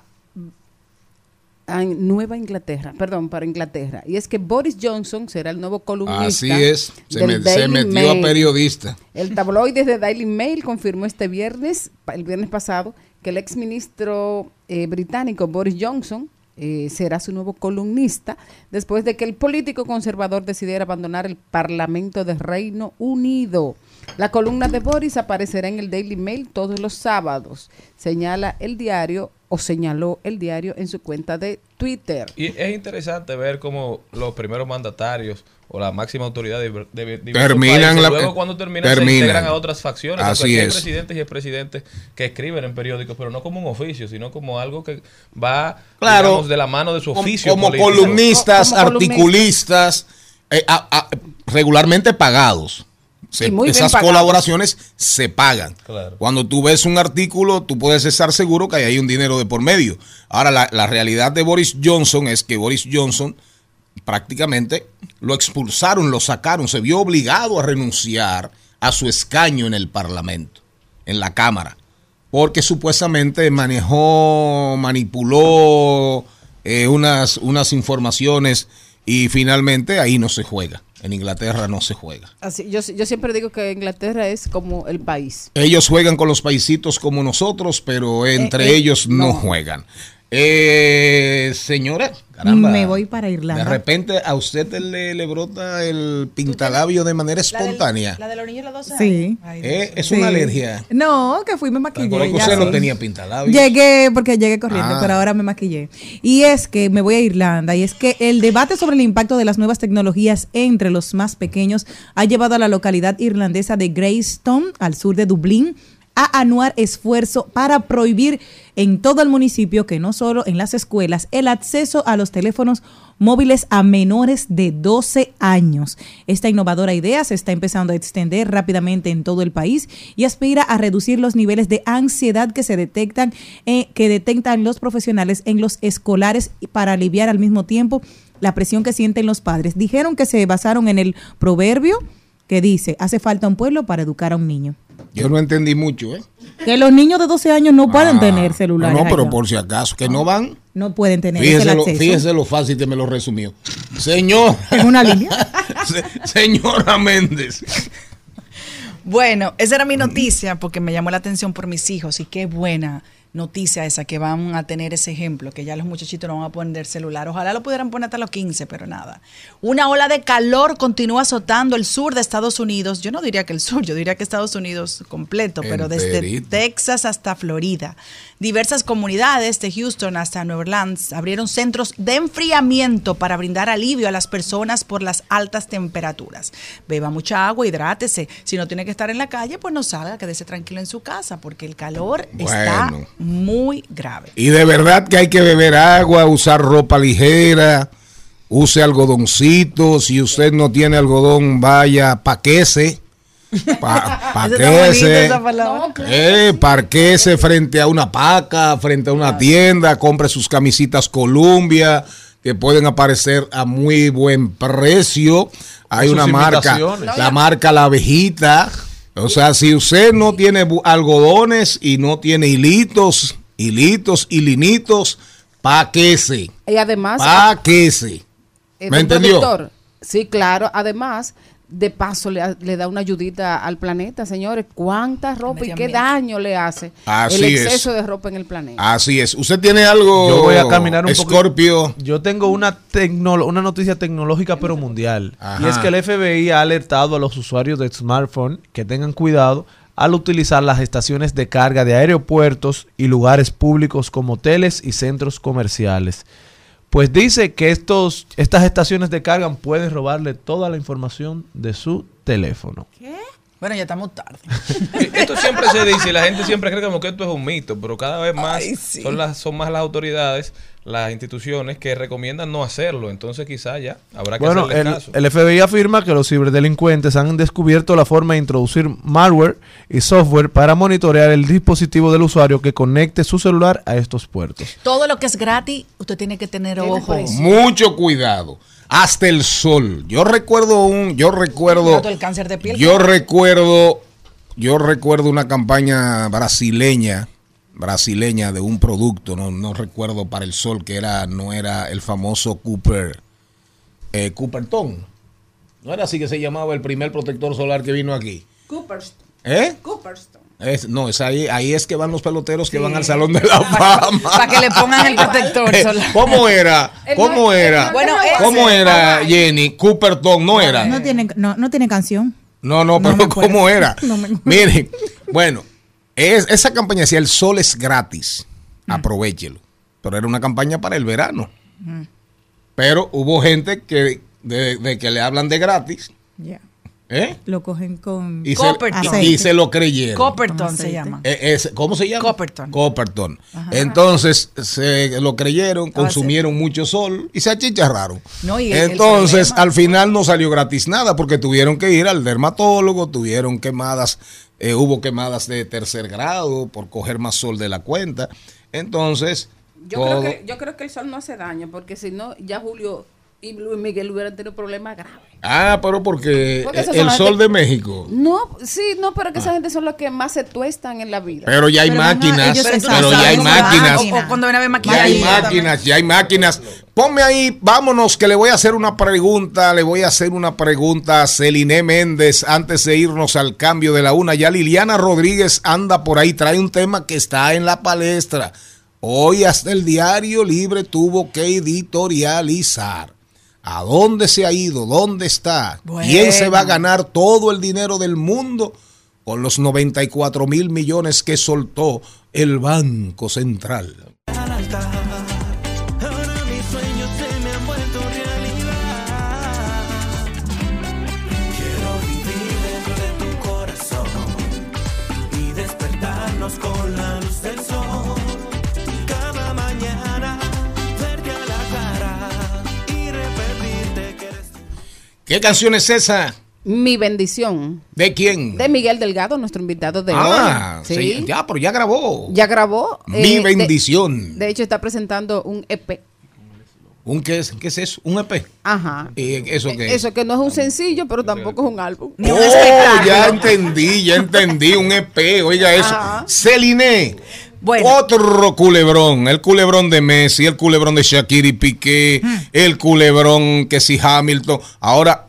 Nueva Inglaterra, perdón, para Inglaterra. Y es que Boris Johnson será el nuevo columnista. Así es, se, me- metió a periodista. El tabloide de Daily Mail confirmó este viernes, el viernes pasado, que el exministro eh, británico Boris Johnson eh, será su nuevo columnista después de que el político conservador decidiera abandonar el Parlamento del Reino Unido. La columna de Boris aparecerá en el Daily Mail todos los sábados, señala el diario o señaló el diario en su cuenta de Twitter. Y es interesante ver cómo los primeros mandatarios o la máxima autoridad de, de- Terminan países, la- luego cuando terminan, se terminan. integran a otras facciones. Así aquí hay es. presidentes y expresidentes que escriben en periódicos, pero no como un oficio, sino como algo que va Claro. digamos, de la mano de su oficio. como columnistas, Como columnistas. articulistas, eh, a- a- regularmente pagados. Se- Y muy esas colaboraciones se pagan. Claro. Cuando tú ves un artículo, tú puedes estar seguro que ahí hay un dinero de por medio. Ahora, la, la realidad de Boris Johnson es que Boris Johnson prácticamente lo expulsaron, lo sacaron, se vio obligado a renunciar a su escaño en el Parlamento, en la Cámara, porque supuestamente manejó, manipuló eh, unas, unas informaciones y finalmente ahí no se juega. En Inglaterra no se juega. Así, yo, yo siempre digo que Inglaterra es como el país. Ellos juegan con los paisitos como nosotros, pero entre Eh, eh, ellos no, no. juegan. Eh, señora, caramba. Me voy para De Irlanda. repente a usted le, le brota el pintalabio de manera espontánea. La de los niños de los 12 Sí. Ay, Eh, es Sí. una alergia. No, que fui, me maquillé. Porque ya usted no sí. tenía pintalabios. Llegué porque llegué corriendo, Ah. pero ahora me maquillé. Y es que me voy a Irlanda y es que el debate sobre el impacto de las nuevas tecnologías entre los más pequeños ha llevado a la localidad irlandesa de Greystone, al sur de Dublín, a anuar esfuerzo para prohibir en todo el municipio, que no solo en las escuelas, el acceso a los teléfonos móviles a menores de 12 años. Esta innovadora idea se está empezando a extender rápidamente en todo el país y aspira a reducir los niveles de ansiedad que se detectan eh, que detectan los profesionales en los escolares para aliviar al mismo tiempo la presión que sienten los padres. Dijeron que se basaron en el proverbio que dice, hace falta un pueblo para educar a un niño. Yo no entendí mucho, ¿eh? Que los niños de 12 años no pueden Ah, tener celulares. No, pero allá. por si acaso, que no van. No pueden tener ese Fíjese lo, acceso. fíjese lo fácil que me lo resumió. Señor. En una línea. *laughs* Se- señora Méndez. Bueno, esa era mi noticia porque me llamó la atención por mis hijos y qué buena noticia esa que van a tener ese ejemplo, que ya los muchachitos no van a poner celular. Ojalá lo pudieran poner hasta los 15, pero nada. Una ola de calor continúa azotando el sur de Estados Unidos. Yo no diría que el sur, yo diría que Estados Unidos completo, pero desde. Texas hasta Florida. Diversas comunidades de Houston hasta Nueva Orleans abrieron centros de enfriamiento para brindar alivio a las personas por las altas temperaturas. Beba mucha agua, hidrátese. Si no tiene que estar en la calle, pues no salga, quédese tranquilo en su casa, porque el calor está. Muy grave. Y de verdad que hay que beber agua, usar ropa ligera, use algodoncito. Si usted no tiene algodón, vaya, paquese. Pa, *laughs* palabra. Eh, parquese frente a una paca, frente a una tienda, compre sus camisitas Columbia, que pueden aparecer a muy buen precio. Hay una marca, la marca La Abejita. O sea, si usted no tiene algodones y no tiene hilitos, hilitos y linitos, paquese, Y además, paquese. ¿Me entendió? Sí, claro. Además, de paso le, le da una ayudita al planeta, señores. ¿Cuánta ropa y qué daño le hace Así el es. exceso de ropa en el planeta? Así es. ¿Usted tiene algo, Yo voy a caminar un poco. Scorpio? Yo tengo una, tecno- una noticia tecnológica, pero mundial. Ajá. Y es que el FBI ha alertado a los usuarios de smartphone que tengan cuidado al utilizar las estaciones de carga de aeropuertos y lugares públicos como hoteles y centros comerciales. Pues dice que estos, estas estaciones de carga pueden robarle toda la información de su teléfono. Bueno, ya estamos tarde. *laughs* Esto siempre se dice y la gente siempre cree como que esto es un mito, pero cada vez más Ay, sí. son, las, son más las autoridades, las instituciones que recomiendan no hacerlo. Entonces quizá ya habrá que Bueno, hacerle el, caso. el FBI afirma que los ciberdelincuentes han descubierto la forma de introducir malware y software para monitorear el dispositivo del usuario que conecte su celular a estos puertos. Todo lo que es gratis, usted tiene que tener ojo. Mucho cuidado. Hasta el sol. Yo recuerdo un, yo recuerdo, el cáncer de piel. yo recuerdo, yo recuerdo una campaña brasileña, brasileña de un producto, no, no recuerdo para el sol que era, no era el famoso Cooper, eh, Cooperton. No era así que se llamaba el primer protector solar que vino aquí. Cooperstown. ¿Eh? Es- no, es ahí, ahí es que van los peloteros que van al Salón de la *laughs* Fama. Para que le pongan el protector *laughs* solar. ¿Cómo era? ¿Cómo era? Bueno, ¿Cómo era, Jenny? Cooperton, no era. No tiene, no, no tiene canción. No, no, No pero acuerdo. ¿cómo era? *laughs* No. Miren, bueno, es, esa campaña decía el sol es gratis, Mm. aprovechelo. Pero era una campaña para el verano. Pero hubo gente que de, de que le hablan de gratis, Ya. ¿Eh? Lo cogen con Y se, Copperton. y- y se lo creyeron. Copperton se llama. Eh, es- ¿Cómo se llama? Copperton. Copperton. Entonces se lo creyeron, consumieron mucho sol y se achicharraron. No, y el- el Entonces problema- al final no salió gratis nada porque tuvieron que ir al dermatólogo, tuvieron quemadas, eh, hubo quemadas de tercer grado por coger más sol de la cuenta. Entonces, Yo todo- creo, que, yo creo que el sol no hace daño, porque si no, ya Julio y Luis Miguel hubieran tenido problemas graves. Ah, pero porque el sol de- de México. No, sí, no, pero que esa gente son los que más se tuestan en la vida. Pero ya hay Pero máquinas, pero, ya hay máquinas. van. O, o cuando viene a ver Ya hay máquinas, ya hay máquinas Ponme ahí, vámonos, que le voy a hacer una pregunta, le voy a hacer una pregunta a Celine Méndez antes de irnos al cambio de la una. Ya Liliana Rodríguez anda por ahí, trae un tema que está en la palestra. Hoy hasta el diario libre tuvo que editorializar. ¿A dónde se ha ido? ¿Dónde está? ¿Quién se va a ganar todo el dinero del mundo con los 94 mil millones que soltó el Banco Central? ¿Qué canción es esa? Mi bendición. ¿De quién? De Miguel Delgado, nuestro invitado de ah, hoy. sí, ya, pero ya grabó. Ya grabó. Mi eh, bendición. De, hecho, está presentando un EP. ¿Un qué es, qué es eso? ¿Un EP? Ajá. ¿Y ¿Eso qué es? Eso que no es un sencillo, pero tampoco es un álbum. Oh, ya entendí, ya entendí, un EP, oiga eso. Celine, Bueno. otro culebrón, el culebrón de Messi, el culebrón de Shakira y Piqué, el culebrón que si Hamilton, ahora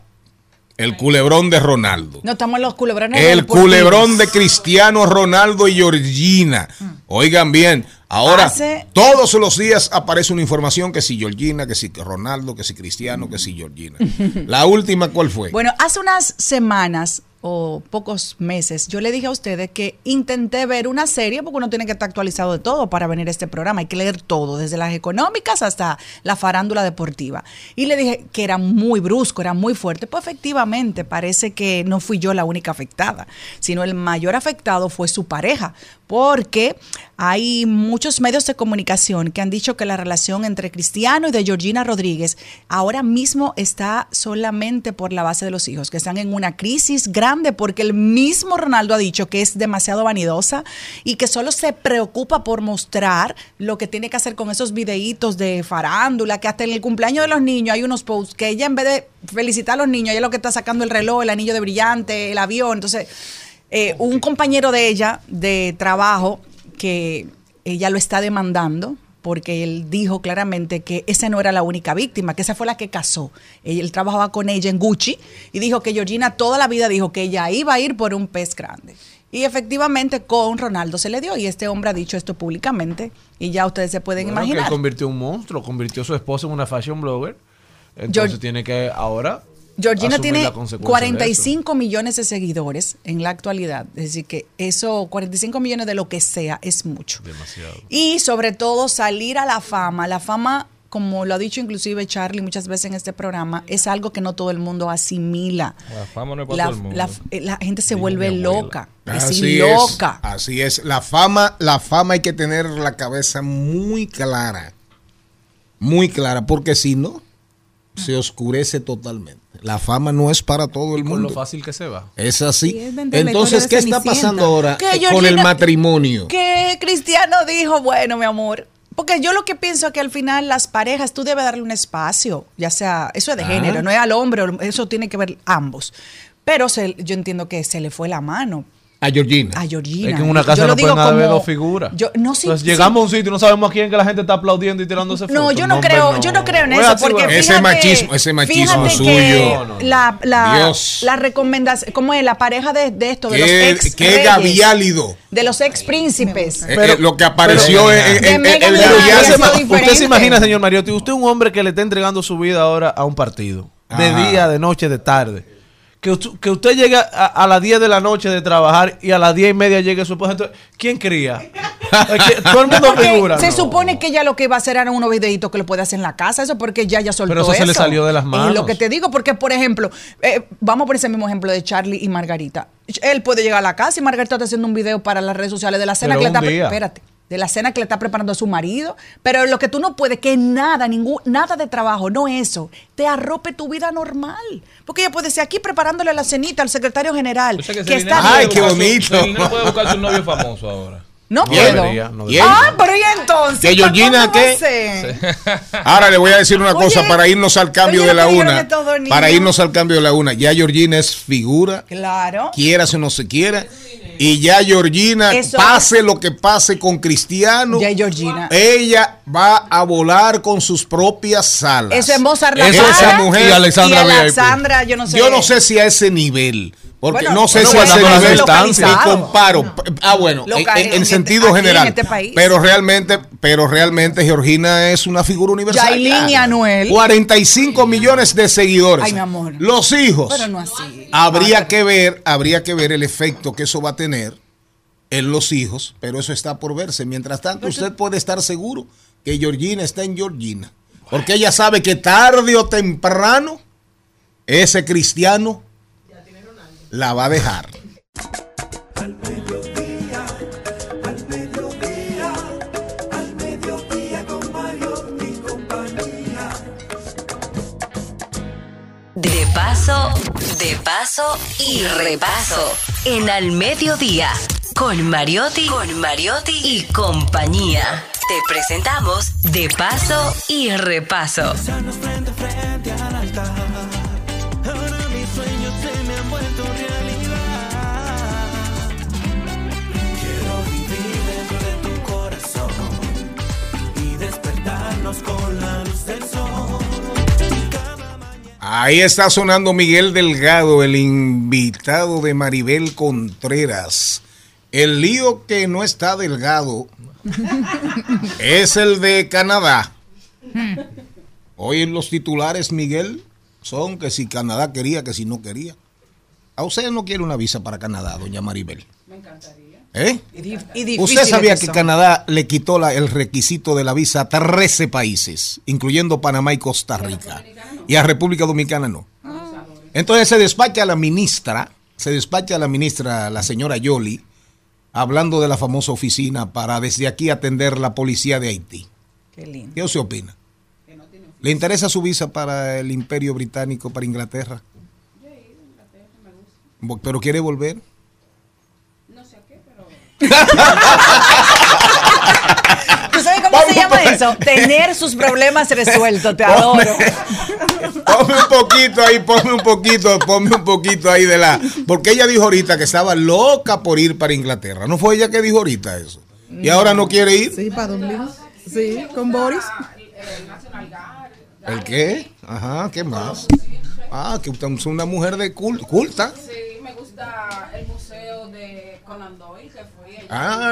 el culebrón de Ronaldo. No estamos en los culebrones. El culebrón de Cristiano Ronaldo y Georgina. Oigan bien, ahora Hace- todos los días aparece una información que si Georgina, que si Ronaldo, que si Cristiano, que si Georgina. *laughs* La última, ¿cuál fue? Bueno, hace unas semanas o pocos meses, yo le dije a ustedes que intenté ver una serie, porque uno tiene que estar actualizado de todo para venir a este programa, hay que leer todo, desde las económicas hasta la farándula deportiva. Y le dije que era muy brusco, era muy fuerte. Pues efectivamente, parece que no fui yo la única afectada, sino el mayor afectado fue su pareja, porque hay muchos medios de comunicación que han dicho que la relación entre Cristiano y de Georgina Rodríguez ahora mismo está solamente por la base de los hijos, que están en una crisis porque el mismo Ronaldo ha dicho que es demasiado vanidosa y que solo se preocupa por mostrar lo que tiene que hacer con esos videitos de farándula, que hasta en el cumpleaños de los niños hay unos posts que ella en vez de felicitar a los niños, ella es lo que está sacando el reloj, el anillo de brillante, el avión, entonces eh, un compañero de ella de trabajo que ella lo está demandando porque él dijo claramente que esa no era la única víctima, que esa fue la que casó. Él, trabajaba con ella en Gucci y dijo que Georgina toda la vida dijo que ella iba a ir por un pez grande. Y efectivamente con Ronaldo se le dio y este hombre ha dicho esto públicamente y ya ustedes se pueden Bueno, que imaginar. él convirtió un monstruo, convirtió a su esposa en una fashion blogger. Entonces George- tiene que ahora. Georgina tiene la consecuencia de eso. 45 millones de seguidores en la actualidad. Es decir, que eso, 45 millones de lo que sea, es mucho. Demasiado. Y sobre todo salir a la fama. La fama, como lo ha dicho inclusive Charlie muchas veces en este programa, es algo que no todo el mundo asimila. La fama no es para La, todo el mundo. la- eh, la gente se vuelve loca. Es Así es, loca. así es. La fama, la fama hay que tener la cabeza muy clara. Muy clara, porque si no, se oscurece totalmente. La fama no es para todo el Con lo mundo. fácil que se va. Es así. Es Entonces, ¿qué está pasando ahora con el matrimonio? Que Cristiano dijo, bueno, mi amor. Porque yo lo que pienso es que al final las parejas, tú debes darle un espacio, ya sea, eso es de Ah. género, no es al hombre, eso tiene que ver ambos. Pero se- yo entiendo que se le fue la mano A Georgina. a Georgina. Es que en una casa no pueden haber dos figuras. Yo, no, sí, Entonces sí. llegamos a un sitio y no sabemos a quién que la gente está aplaudiendo y tirándose fotos. No, yo no, hombre, creo, yo no creo en Voy eso, porque Ese machismo- ese machismo fíjate suyo. que No, no, no. La, la, Dios. la recomendación, ¿cómo es? La pareja de, de esto, de los ex qué gaviálido. de los ex príncipes. Eh, eh, lo que apareció pero- ha Usted se, sido ma- diferente. usted se imagina, señor Mariotti, usted es un hombre que le está entregando su vida ahora a un partido. De día, de noche, de tarde. Que, usted- que usted llegue a, a las 10 de la noche de trabajar y a las 10 y media llegue su esposa. Entonces, ¿quién cría? *laughs* Todo el mundo figura. se ¿no? supone que ella lo que iba a hacer era unos videitos que lo puede hacer en la casa, eso porque ya ya soltó Pero eso se le salió de las Es manos. lo que te digo, porque por ejemplo, eh, vamos por ese mismo ejemplo de Charlie y Margarita. Él puede llegar a la casa y Margarita está haciendo un video para las redes sociales de la cena Pero que le está día. espérate, de la cena que le está preparando a su marido, pero lo que tú no puedes que nada, ningún nada de trabajo, no eso, te arrope tu vida normal, porque ella puede ser aquí preparándole la cenita al secretario general, O sea que que está Ay, bien. qué buscar su- bonito. Selena puede buscar su novio famoso ahora. No ¿Quién? puedo. Debería, no ¿Quién? Ah, pero ¿y entonces? ¿Que Georgina ¿Cómo va a qué? *laughs* Ahora le voy a decir una Oye, cosa para irnos al cambio oye, de la una. todo. Para irnos al cambio de la una. Ya Georgina es figura, Claro. quiera o no se quiera. Y ya Georgina, Eso pase lo que pase con Cristiano, Ya Georgina. ella va a volar con sus propias alas. Eso es Mozart La Esa Para mujer. y Alexandra y. Alexandra, yo no sé. Yo no sé si a ese nivel. Porque Bueno, no sé bueno, si a ese guardando las nivel distancias. ni comparo. Ah, bueno, en- en- sentido aquí en general. este país. Pero realmente, pero realmente Georgina es una figura universal. Yailin y. Anuel. 45 millones de seguidores. Ay, mi amor. Los hijos. Pero no así. Habría que ver, habría que ver el efecto que eso va a tener en los hijos, pero eso está por verse. Mientras tanto, usted puede estar seguro que Georgina está en Georgina. Porque ella sabe que tarde o temprano ese cristiano la va a dejar. Al mediodía, al mediodía, al mediodía con Mario y compañía. De paso, de paso y repaso. En Al Mediodía, con Mariotti, con Mariotti y compañía. Te presentamos De paso y repaso. Sanos frente a frente al Ahí está sonando Miguel Delgado, el invitado de Maribel Contreras. El lío que no está delgado *laughs* es el de Canadá. Hoy en los titulares, Miguel, son que si Canadá quería, que si no quería. ¿A usted no quiere una visa para Canadá, doña Maribel? Me encantaría. ¿Eh? Y, ¿Usted sabía que. Canadá le quitó la- el requisito de la visa a 13 países, incluyendo Panamá y Costa Rica? Y a República Dominicana no. Entonces se despacha a la ministra, se despacha a la ministra, la señora Yoli, hablando de la famosa oficina para desde aquí atender la policía de Haití. Qué lindo. ¿Qué usted opina? ¿Le interesa su visa para el imperio británico, para Inglaterra? ¿Pero quiere volver? ¿Tú sabes cómo se llama eso? Tener sus problemas resueltos. Te adoro. Ponme un poquito ahí, ponme un poquito, ponme un poquito ahí de la. Porque ella dijo ahorita que estaba loca por ir para Inglaterra. ¿No fue ella que dijo ahorita eso? Y ahora no quiere ir. Sí, para Dublín. Sí, con Boris. ¿El qué? Ajá, ¿qué más? Ah, que usted es una mujer de cul- culta. Sí, me gusta el Conan Doyle, que allá.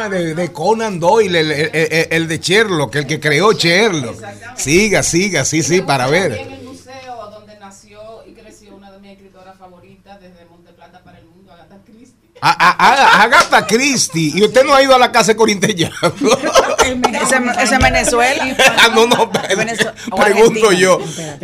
Ah, de, de Conan Doyle, el, el- el- el de Sherlock, el que creó Sherlock. Siga, siga, sí, sí, para ver. el museo donde nació y creció una de mis escritoras favoritas desde Monte Plata para el mundo, Agatha Christie. A, a- a- Agatha Christie. Y usted no ha ido a la casa de Corintellano. *laughs* Ese ese es Venezuela. Ah, no, no, pregunto yo.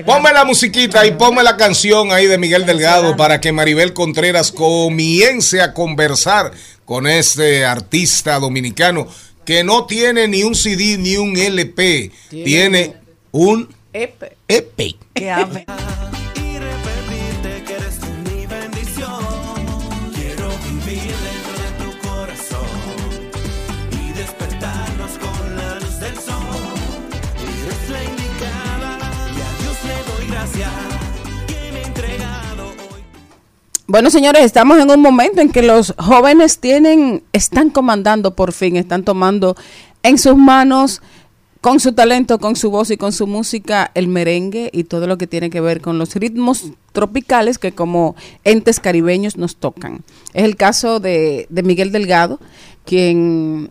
Ponme la musiquita y ponme la canción ahí de Miguel Delgado para que Maribel Contreras comience a conversar con este artista dominicano que no tiene ni un CD ni un LP, tiene un Epe. EP. Bueno, señores, estamos en un momento en que los jóvenes tienen, están comandando por fin, están tomando en sus manos, con su talento, con su voz y con su música, el merengue y todo lo que tiene que ver con los ritmos tropicales que como entes caribeños nos tocan. Es el caso de, de Miguel Delgado, quien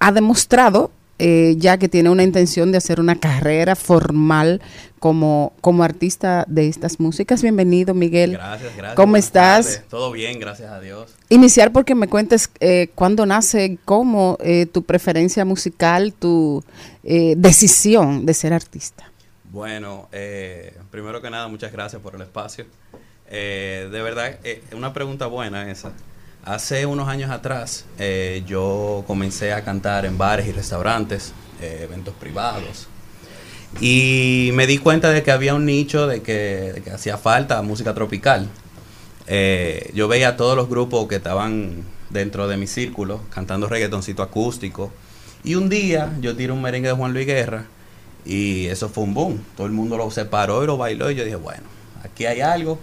ha demostrado eh, ya que tiene una intención de hacer una carrera formal como, como artista de estas músicas. Bienvenido, Miguel. Gracias, gracias. ¿Cómo estás? tardes. Todo bien, gracias a Dios. Iniciar porque me cuentes eh, cuándo nace, cómo eh, tu preferencia musical, tu eh, decisión de ser artista. Bueno, eh, primero que nada, muchas gracias por el espacio. Eh, de verdad, eh, una pregunta buena esa. Hace unos años atrás, eh, yo comencé a cantar en bares y restaurantes, eh, eventos privados. Y me di cuenta de que había un nicho de que, hacía falta música tropical. Eh, yo veía a todos los grupos que estaban dentro de mi círculo cantando reggaetoncito acústico. Y un día yo tiré un merengue de Juan Luis Guerra y eso fue un boom. Todo el mundo lo separó y lo bailó y yo dije, bueno, aquí hay algo.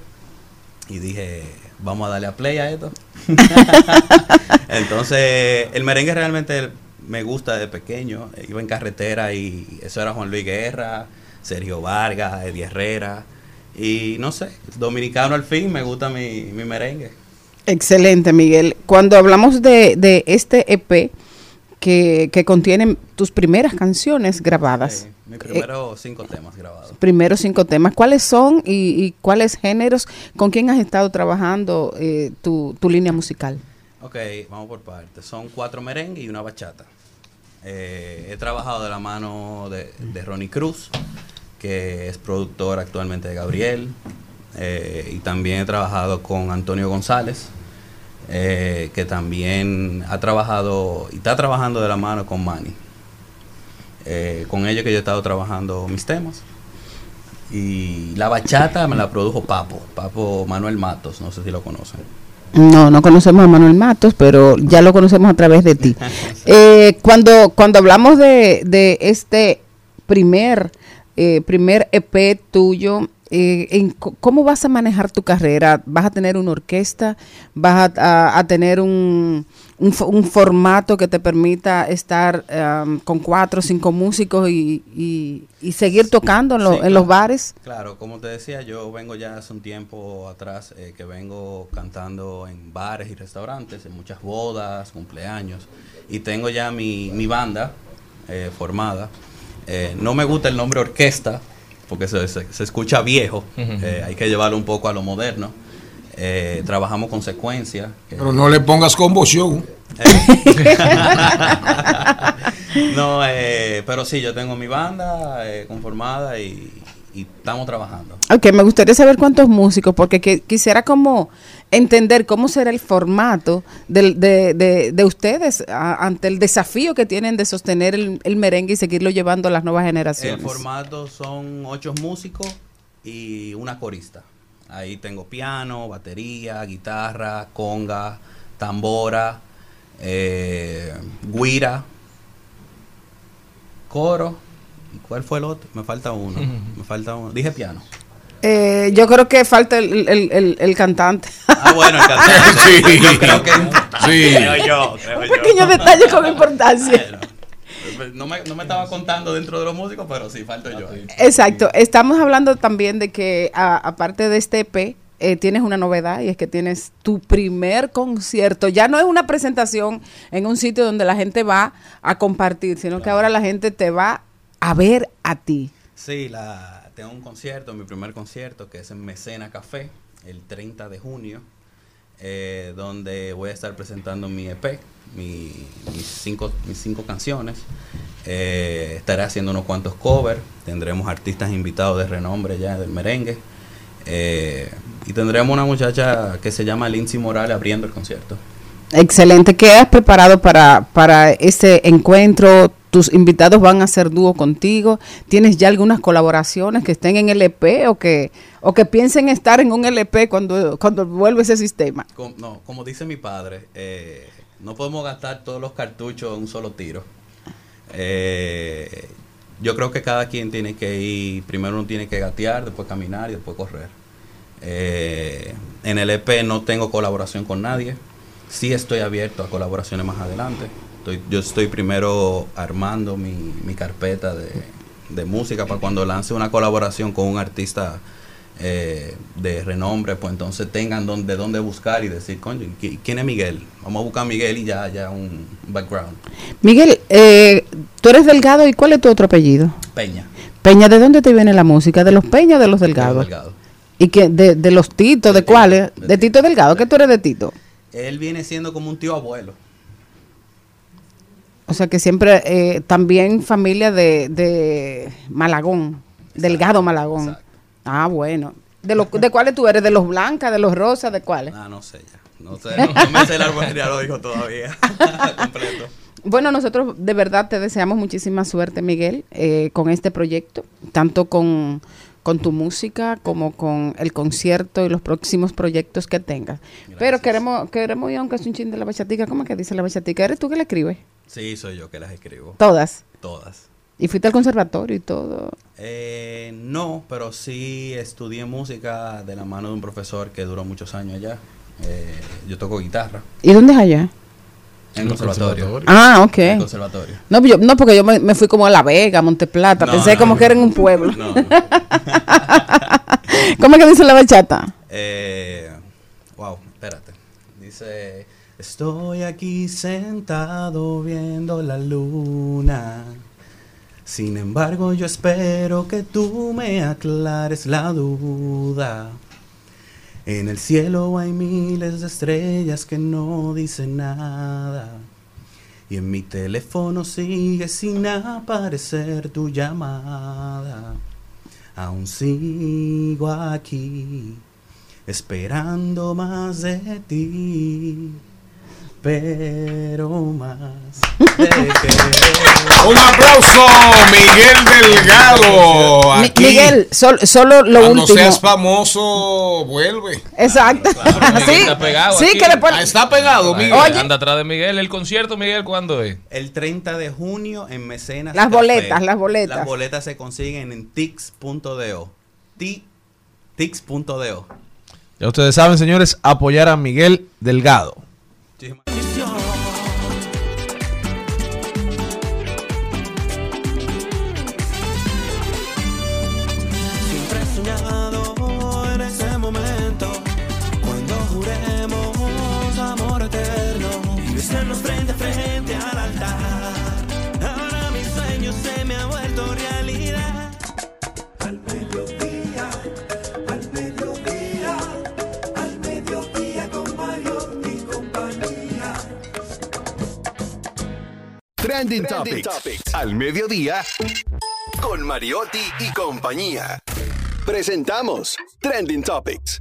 y dije, vamos a darle a play a esto. *laughs* Entonces, el merengue realmente me gusta de pequeño. Iba en carretera y eso era Juan Luis Guerra, Sergio Vargas, Eddie Herrera. Y no sé, dominicano al fin, me gusta mi, mi merengue. Excelente, Miguel. Cuando hablamos de, de este EP que, que contiene tus primeras canciones grabadas, Sí, mis primeros cinco temas grabados. primeros cinco temas, ¿cuáles son y, y cuáles géneros? ¿Con quién has estado trabajando eh, tu, tu línea musical? Ok, vamos por partes. Son cuatro merengue y una bachata. Eh, he trabajado de la mano de, de Ronnie Cruz, que es productor actualmente de Gabriel. eh, y también he trabajado con Antonio González, eh, que también ha trabajado y está trabajando de la mano con Manny. Eh, con ellos que yo he estado trabajando mis temas. Y la bachata me la produjo Papo, Papo Manuel Matos, no sé si lo conocen. No, no conocemos a Manuel Matos, pero ya lo conocemos a través de ti. *laughs* Eh, cuando, cuando hablamos de, de este primer, eh, primer EP tuyo, eh, en ¿cómo vas a manejar tu carrera? ¿Vas a tener una orquesta? ¿Vas a, a- a tener un, un, fo- un formato que te permita estar um, con cuatro o cinco músicos y, y- y seguir tocando en, lo- Sí, en claro. los bares? Claro, como te decía, yo vengo ya hace un tiempo atrás eh, que vengo cantando en bares y restaurantes, en muchas bodas, cumpleaños, y tengo ya mi, mi banda eh, formada. Eh, no me gusta el nombre orquesta, porque se, se- se escucha viejo, eh, hay que llevarlo un poco a lo moderno. Eh, trabajamos con secuencia. que- Pero no le pongas combo show. *laughs* no, eh, pero sí, yo tengo mi banda eh, conformada y, y estamos trabajando. Ok, me gustaría saber cuántos músicos, porque que- quisiera como entender cómo será el formato de, de- de ustedes a- ante el desafío que tienen de sostener el, el merengue y seguirlo llevando a las nuevas El generaciones. formato son ocho músicos y una corista. Ahí tengo piano, batería, guitarra, conga, tambora, eh, guira, coro. ¿Y cuál fue el otro? Me falta uno. Me falta uno. Dije piano. Eh, yo creo que falta el, el- el- el cantante. Ah, bueno, el cantante. *laughs* Sí. Yo creo que. Sí. Creo yo, creo Un yo. pequeño detalle con importancia. No me, no me estaba contando dentro de los músicos, pero sí, falto yo. Exacto. Estamos hablando también de que aparte de este EP, eh, tienes una novedad y es que tienes tu primer concierto. Ya no es una presentación en un sitio donde la gente va a compartir, sino que ahora la gente te va a ver a ti. Sí, la, tengo un concierto, mi primer concierto, que es en Mecena Café, el 30 de junio, eh, donde voy a estar presentando mi EP, mi- mis, cinco, mis cinco canciones. Eh, estaré haciendo unos cuantos covers, tendremos artistas invitados de renombre ya del merengue. eh, y tendremos una muchacha que se llama Lindsay Morales abriendo el concierto. Excelente. ¿Qué has preparado para, para este encuentro? ¿Tus invitados van a hacer dúo contigo? ¿Tienes ya algunas colaboraciones que estén en el EP o que, o que piensen estar en un LP cuando, cuando vuelva ese sistema? Com- no, como dice mi padre, eh, no podemos gastar todos los cartuchos en un solo tiro. Eh, yo creo que cada quien tiene que ir, primero uno tiene que gatear, después caminar y después correr. Eh, en el EP no tengo colaboración con nadie. Sí estoy abierto a colaboraciones más adelante. Estoy- yo estoy primero armando mi, mi carpeta de, de música para cuando lance una colaboración con un artista eh, de renombre, pues entonces tengan don- de dónde buscar y decir, coño, ¿qui- ¿quién es Miguel? Vamos a buscar a Miguel y ya, ya un background. Miguel, eh, tú eres delgado y ¿cuál es tu otro apellido? Peña. Peña, ¿de dónde te viene la música? ¿De los Peña o de los Delgados? Delgado. ¿Y que de, de los Tito? ¿De, cuáles? De, Tito Delgado, ¿qué tú eres de Tito? Él viene siendo como un tío abuelo. O sea que siempre, eh, también familia de, de Malagón, Delgado Malagón. Ah, bueno. ¿De, los ¿De cuáles tú eres? ¿De los blancas, de los rosas, de cuáles? Ah, no sé ya. No sé, no, no me sé el árbol genealógico todavía. *laughs* Completo. Bueno, nosotros de verdad te deseamos muchísima suerte, Miguel, eh, con este proyecto, tanto con, con tu música como con el concierto y los próximos proyectos que tengas. Pero queremos queremos ir aunque es un chin de la bachatica. ¿Cómo es que dice la bachatica? ¿Eres tú que la escribes? Sí, soy yo que las escribo. Todas. Todas. ¿Y fuiste al conservatorio y todo? Eh, no, pero sí estudié música de la mano de un profesor que duró muchos años allá. Eh, yo toco guitarra ¿Y dónde es allá? En el conservatorio. Ah, ok. En el conservatorio. No, yo- no, porque yo me, me fui como a La Vega, a Monteplata. No, Pensé no, como no. que era en un pueblo. No, *laughs* ¿Cómo es que dice la bachata? Eh, wow, espérate. Dice, estoy aquí sentado viendo la luna. Sin embargo, yo espero que tú me aclares la duda. En el cielo hay miles de estrellas que no dicen nada. Y en mi teléfono sigue sin aparecer tu llamada. Aún sigo aquí, esperando más de ti, pero más de que... *laughs* Un aplauso, Miguel Delgado. *laughs* Aquí. Miguel, sol- solo lo Cuando último. seas famoso, vuelve. Exacto. *laughs* Sí, está pegado sí aquí. que le pone- Ah, está pegado, Miguel. Anda atrás de Miguel. ¿El concierto, Miguel, cuándo es? El 30 de junio en Mecenas. Las Café. boletas, las boletas. Las boletas se consiguen en tix.do. Ti- Tix.do. Ya ustedes saben, señores, apoyar a Miguel Delgado. Trending, Topics. Al mediodía con Mariotti y compañía. Presentamos Trending Topics.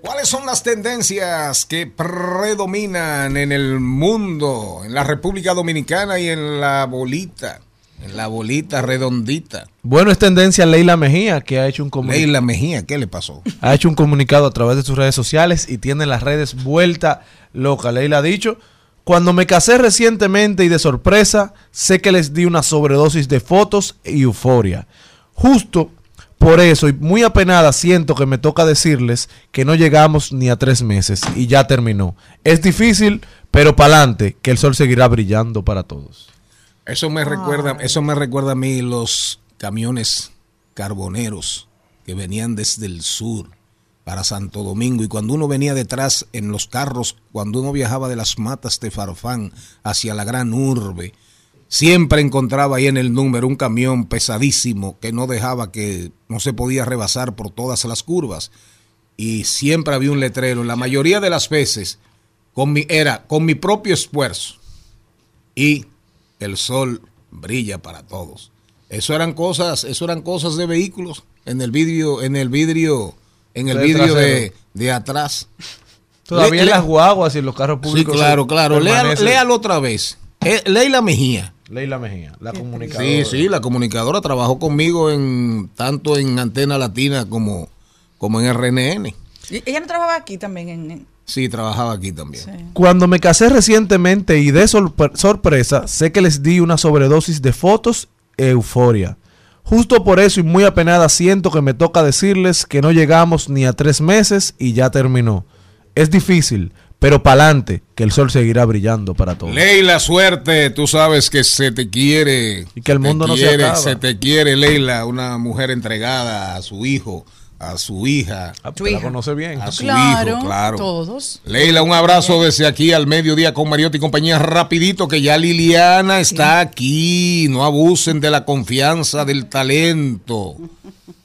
¿Cuáles son las tendencias que predominan en el mundo, en la República Dominicana y en la bolita? En la bolita redondita. Bueno, es tendencia Leila Mejía, que ha hecho un comunicado. Leila Mejía, ¿qué le pasó? Ha hecho un comunicado a través de sus redes sociales y tiene las redes vuelta loca. Leila ha dicho, cuando me casé recientemente y de sorpresa, sé que les di una sobredosis de fotos y euforia. Justo por eso y muy apenada siento que me toca decirles que no llegamos ni a tres meses y ya terminó. Es difícil, pero pa'lante, que el sol seguirá brillando para todos. Eso me recuerda, eso me recuerda a mí los camiones carboneros que venían desde el sur para Santo Domingo. Y cuando uno venía detrás en los carros, cuando uno viajaba de las matas de Farfán hacia la gran urbe, siempre encontraba ahí en el número un camión pesadísimo que no dejaba que no se podía rebasar por todas las curvas. Y siempre había un letrero, la mayoría de las veces con mi, era con mi propio esfuerzo. Y el sol brilla para todos. Eso eran cosas, eso eran cosas de vehículos en el vidrio, en el vidrio, en el vidrio de, de atrás. Todavía en las guaguas y en los carros Sí, públicos. claro, claro. Léalo, otra vez. Eh, Leila Mejía. Leila Mejía, la comunicadora. Sí, sí, la comunicadora trabajó conmigo en tanto en Antena Latina como, como en RNN. Y- Ella no trabajaba aquí también en... en- Sí, trabajaba aquí también. Cuando me casé recientemente y de sorpre- sorpresa, sé que les di una sobredosis de fotos e euforia. Justo por eso y muy apenada siento que me toca decirles que no llegamos ni a tres meses y ya terminó. Es difícil, pero pa'lante, que el sol seguirá brillando para todos. Leila, suerte, tú sabes que se te quiere. Y que el mundo no se acaba. Se te quiere, Leila, una mujer entregada a su hijo, a su hija. Ah, pues la conoce bien. A su Claro, hijo, claro. todos. Leila, un abrazo desde aquí al mediodía con Mariotti y compañía. Rapidito, que ya Liliana está aquí. No abusen de la confianza, del talento.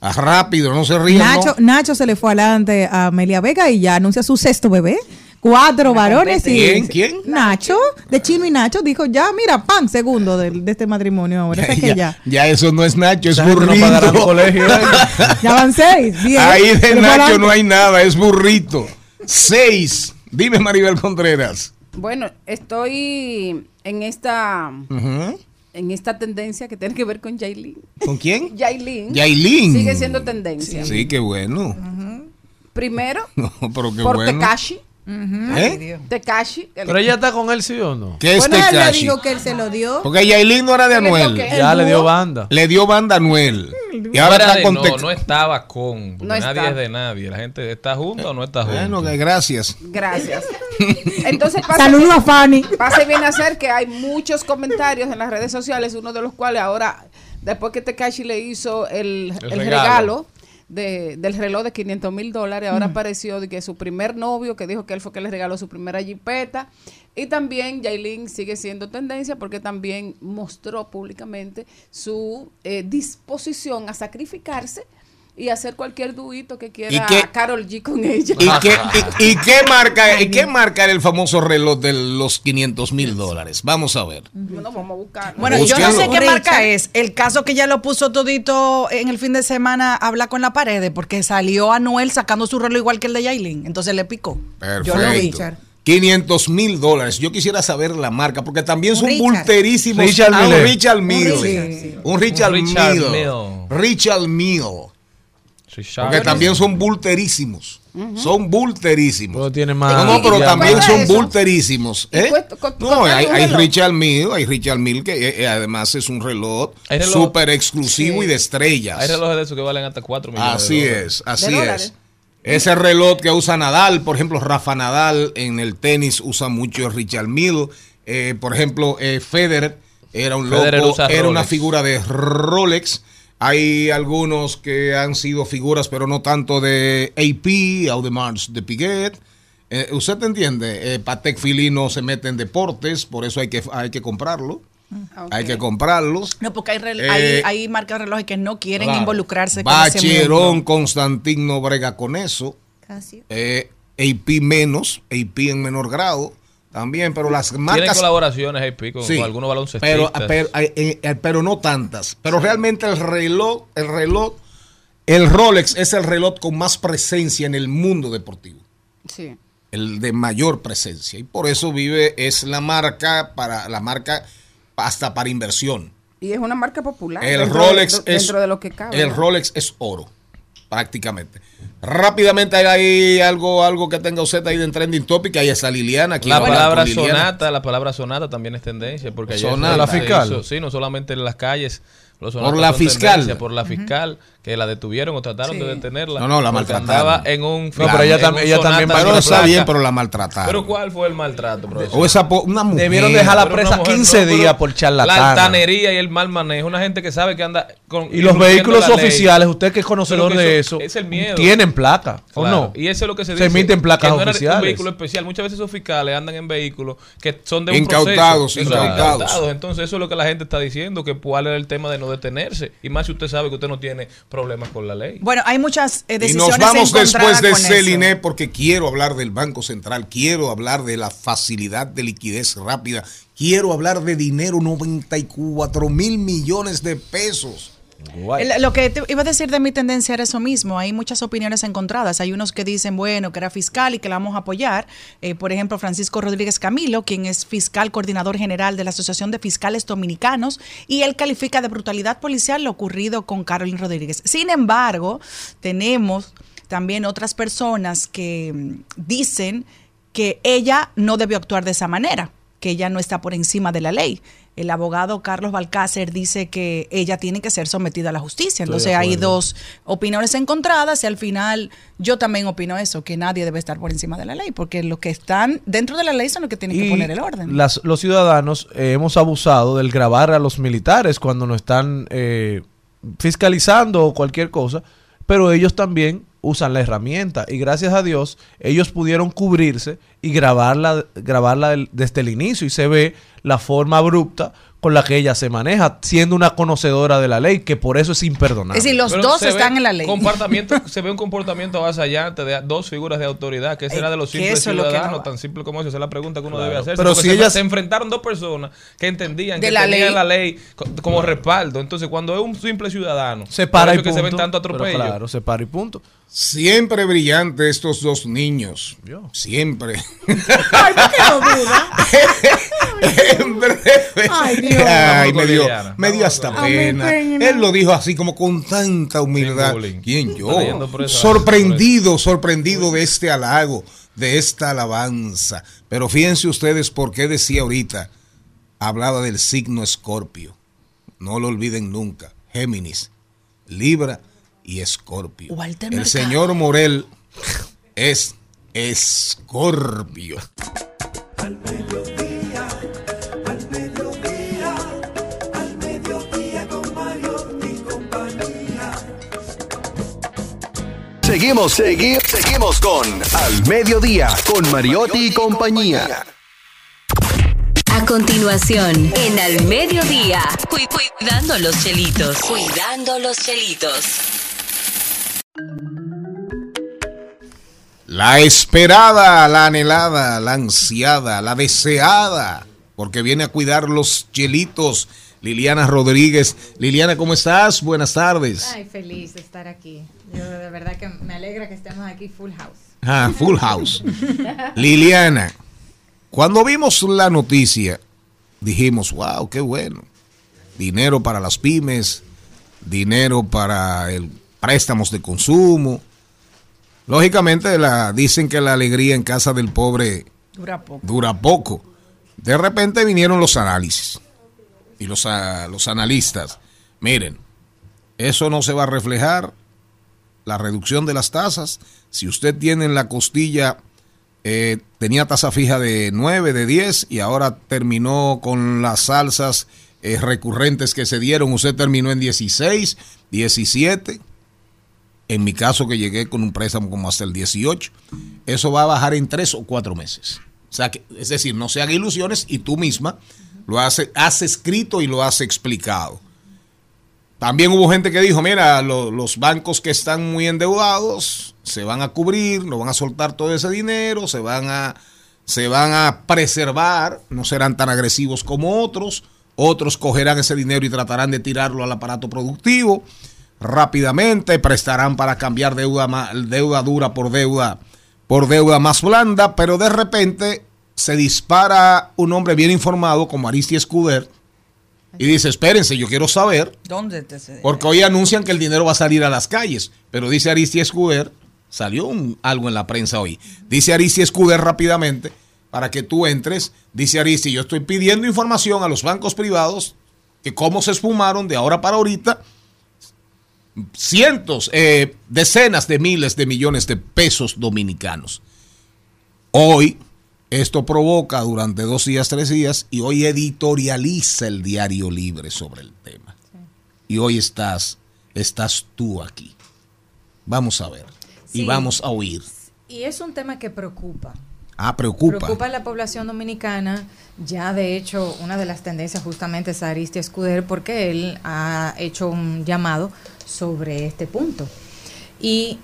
Ah, rápido, no se rían. ¿no? Nacho, Nacho se le fue adelante a Amelia Vega y ya anuncia su sexto bebé. Cuatro varones y. ¿Quién? ¿Quién? Nacho, de Chino y Nacho, dijo ya, mira, pan, segundo de, de este matrimonio ahora. *laughs* Ese que ya, ya. ya eso no es Nacho, es no burrito. el colegio, ¿eh? *laughs* Ya van seis. Bien. Ahí de Nacho adelante. no hay nada, es burrito. Seis. Dime, Maribel Contreras. Bueno, estoy en esta en esta tendencia que tiene que ver con Yailin. ¿Con quién? Yailin. Yailin. Sigue siendo tendencia. Sí, qué bueno. Primero, *laughs* No, pero qué por bueno. Tekashi. ¿Eh? Tekashi. el- Pero ella está con él, ¿sí o no? ¿Qué es Bueno, él le Tekashi? dijo que él se lo dio. Porque Yailin no era de Anuel. Ya le dio banda. Le dio banda a Anuel. Y No, ahora está de- con no, estaba con. No nadie está. es de nadie. La gente está junta o no está junta. Bueno, que gracias. Gracias. Entonces Saludos a Fanny. pasa y viene a ser que hay muchos comentarios en las redes sociales, uno de los cuales ahora, después que Tekashi le hizo el, El el regalo. regalo, de, del reloj de 500 mil dólares, ahora apareció de que su primer novio, que dijo que él fue que le regaló su primera jipeta, y también Yailin sigue siendo tendencia porque también mostró públicamente su eh, disposición a sacrificarse y hacer cualquier duito que quiera qué- Carol G con ella. ¿Y qué, *laughs* y, y qué marca, y qué marca era el famoso reloj de los 500 mil dólares? Vamos a ver. Bueno, vamos a buscar. Bueno, yo no sé qué marca es. El caso que ya lo puso todito en el fin de semana habla con la pared porque salió Anuel sacando su reloj igual que el de Yailin. Entonces le picó. Yo lo vi. Perfecto. 500 mil dólares. Yo quisiera saber la marca, porque también son Richard. bulterísimos. Richard Ah, un Mille. Richard Mille. Richard, Un Richard, Un Richard Mille. Mille. Richard Mille. Porque también son bulterísimos. Son bulterísimos. Pero tiene más. No, no, pero ¿Y también son eso? bulterísimos. ¿Y ¿eh? No, hay? Richard Mille, hay Richard Mille que eh, eh, además es un reloj súper exclusivo Sí. y de estrellas. Hay relojes de esos que valen hasta 4 millones. Así de es, así ¿De es. Ese reloj que usa Nadal, por ejemplo, Rafa Nadal en el tenis usa mucho Richard Mille. Eh, por ejemplo, eh, Federer era un Federer loco, era una figura de Rolex. Hay algunos que han sido figuras, pero no tanto de AP, Audemars de Piguet. Eh, ¿Usted te entiende? Eh, Patek Philippe no se mete en deportes, por eso hay que, hay que comprarlo. Hay que comprarlos. No, porque hay, Eh, hay, hay marcas de relojes que no quieren Claro. involucrarse con ese Bacherón, mundo. Constantin no brega con eso. Casio. Eh, AP menos, AP en menor grado también, pero las Tienen marcas. colaboraciones AP con, Sí, con algunos baloncestistas. pero, pero, eh, eh, pero no tantas. Pero realmente el reloj, el reloj, el Rolex es el reloj con más presencia en el mundo deportivo. Sí. El de mayor presencia. Y por eso vive, es la marca para, la marca hasta para inversión. Y es una marca popular. El dentro Rolex de, es dentro de lo que cabe. el. Rolex es oro, prácticamente. Rápidamente hay ahí algo, algo que tenga usted ahí de trending topic, ahí está Liliana. Aquí La palabra sonata, la palabra sonata también es tendencia porque Sonata. La fiscal. hizo- sí, no solamente en las calles. Los Por la son fiscal. Por la fiscal, que la detuvieron o trataron Sí. de detenerla. No, no, la maltrataron. Andaba en un No, pero ella tam- ella también Pero está bien, pero la maltrataron. Pero ¿cuál fue el maltrato, profesor? o esa po- una mujer. Debieron dejarla presa mujer, 15 no, pero días por La charlatana. altanería y el mal manejo. Una gente que sabe que anda con. Y los vehículos la oficiales, usted que es conocedor de eso- es el miedo. tienen placa, ¿o Claro, no? Y eso es lo que se Se dice. emiten placas que no era oficiales. un vehículo especial. Muchas veces esos fiscales andan en vehículos que son de un Incautados, proceso. son incautados. Entonces eso es lo que la gente está diciendo, que cuál era el tema de no detenerse. Y más si usted sabe que usted no tiene problemas con la ley. Bueno, hay muchas eh, Y decisiones nos vamos después de eso. Celine porque quiero hablar del Banco Central, quiero hablar de la facilidad de liquidez rápida, quiero hablar de dinero, 94 mil millones de pesos. Lo que te iba a decir de mi tendencia era eso mismo. Hay muchas opiniones encontradas. Hay unos que dicen, bueno, que era fiscal y que la vamos a apoyar. Eh, por ejemplo, Francisco Rodríguez Camilo, quien es fiscal coordinador general de la Asociación de Fiscales Dominicanos, y él califica de brutalidad policial lo ocurrido con Carolyn Rodríguez. Sin embargo, tenemos también otras personas que mm, dicen que ella no debió actuar de esa manera, que ella no está por encima de la ley. El abogado Carlos Balcácer dice que ella tiene que ser sometida a la justicia. Entonces hay dos opiniones encontradas y al final yo también opino eso, que nadie debe estar por encima de la ley, porque los que están dentro de la ley son los que tienen que poner el orden. las- los ciudadanos eh, hemos abusado del grabar a los militares cuando nos están eh, fiscalizando o cualquier cosa, pero ellos también usan la herramienta y gracias a Dios ellos pudieron cubrirse y grabarla, grabarla del- desde el inicio y se ve la forma abrupta con la que ella se maneja, siendo una conocedora de la ley, que por eso es imperdonable. Es decir, los Pero dos se ve están en la ley. comportamiento- *laughs* se ve un comportamiento avasallante de dos figuras de autoridad. que será de los simples lo ciudadanos? tan simple como eso. Esa es la pregunta que uno Claro. debe hacer. Pero si ellas- se enfrentaron dos personas que entendían De que la tenían ley. la ley co- como respaldo. Entonces, cuando es un simple ciudadano, se para por y eso que se ven tanto Pero atropello. Claro, se para y punto. Siempre brillante estos dos niños. Yo. Siempre. Ay, ¿por qué no duda? en breve. Ay, Dios. Ay, me dio, me dio hasta pena. Él lo dijo así como con tanta humildad. ¿Quién yo? Sorprendido, sorprendido de este halago, de esta alabanza. Pero fíjense ustedes por qué decía ahorita, hablaba del signo Escorpio. No lo olviden nunca. Géminis, Libra y Escorpio. Walter El Mercado. señor Morel es Escorpio. Al mediodía, al mediodía, al mediodía con Mariotti y compañía. Seguimos, segui- seguimos con Al Mediodía, con Mariotti y compañía. A continuación, en Al Mediodía, cu- cuidando los chelitos. Cuidando los chelitos. La esperada, la anhelada, la ansiada, la deseada, porque viene a cuidar los chelitos. Liliana Rodríguez. Liliana, ¿cómo estás? Buenas tardes. Ay, feliz de estar aquí. Yo de verdad que me alegra que estemos aquí full house. Ah, full house. Liliana, cuando vimos la noticia, dijimos, wow, qué bueno. Dinero para las pymes, dinero para el préstamos de consumo. Lógicamente la, dicen que la alegría en casa del pobre Dura poco. dura poco. De repente vinieron los análisis y los, ah, los analistas. Miren, eso no se va a reflejar, la reducción de las tasas. Si usted tiene en la costilla, eh, tenía tasa fija de 9, de 10 y ahora terminó con las salsas eh, recurrentes que se dieron, usted terminó en 16, 17. En mi caso que llegué con un préstamo como hasta el 18, eso va a bajar en tres o cuatro meses. O sea, es decir, no se haga ilusiones y tú misma lo has, has escrito y lo has explicado. También hubo gente que dijo, mira, lo- los bancos que están muy endeudados se van a cubrir, no van a soltar todo ese dinero, se van a, se van a preservar, no serán tan agresivos como otros, otros cogerán ese dinero y tratarán de tirarlo al aparato productivo rápidamente, prestarán para cambiar deuda, deuda dura por deuda, por deuda más blanda, pero de repente se dispara un hombre bien informado como Aristi Escuder y dice, espérense, yo quiero saber, ¿Dónde te porque hoy anuncian que el dinero va a salir a las calles, pero dice Aristi Escuder, salió un- algo en la prensa hoy, dice Aristi Escuder rápidamente, para que tú entres, dice Aristi, yo estoy pidiendo información a los bancos privados que cómo se esfumaron de ahora para ahorita cientos, eh, decenas de miles de millones de pesos dominicanos. Hoy esto provoca durante dos días, tres días, y hoy editorializa el diario libre sobre el tema. Y hoy estás, estás tú aquí. Vamos a ver. Y vamos a oír. Y es un tema que preocupa. Ah, preocupa. Preocupa a la población dominicana. Ya, de hecho, una de las tendencias justamente es a Aristi Escuder porque él ha hecho un llamado sobre este punto. Y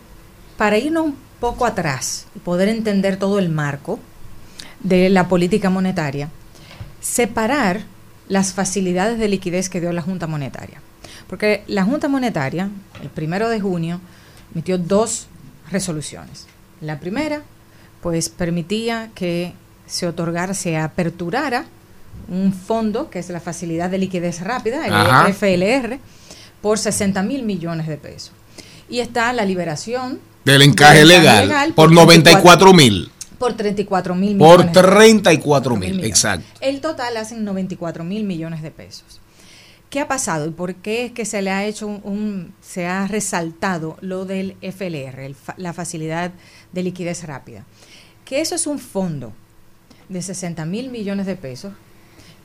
para irnos un poco atrás y poder entender todo el marco de la política monetaria, separar las facilidades de liquidez que dio la Junta Monetaria. Porque la Junta Monetaria, el primero de junio, emitió dos resoluciones. La primera, pues permitía que se otorgara, se aperturara un fondo, que es la facilidad de liquidez rápida, el Ajá. FLR, por 60 mil millones de pesos. Y está la liberación Del encaje del legal, por 34 94 mil. Por 34 mil millones. Por de pesos. 34 mil, exacto. El total hacen 94 mil millones de pesos. ¿Qué ha pasado y por qué es que se le ha hecho un, un- se ha resaltado lo del FLR, el la facilidad de liquidez rápida? Que eso es un fondo de 60 mil millones de pesos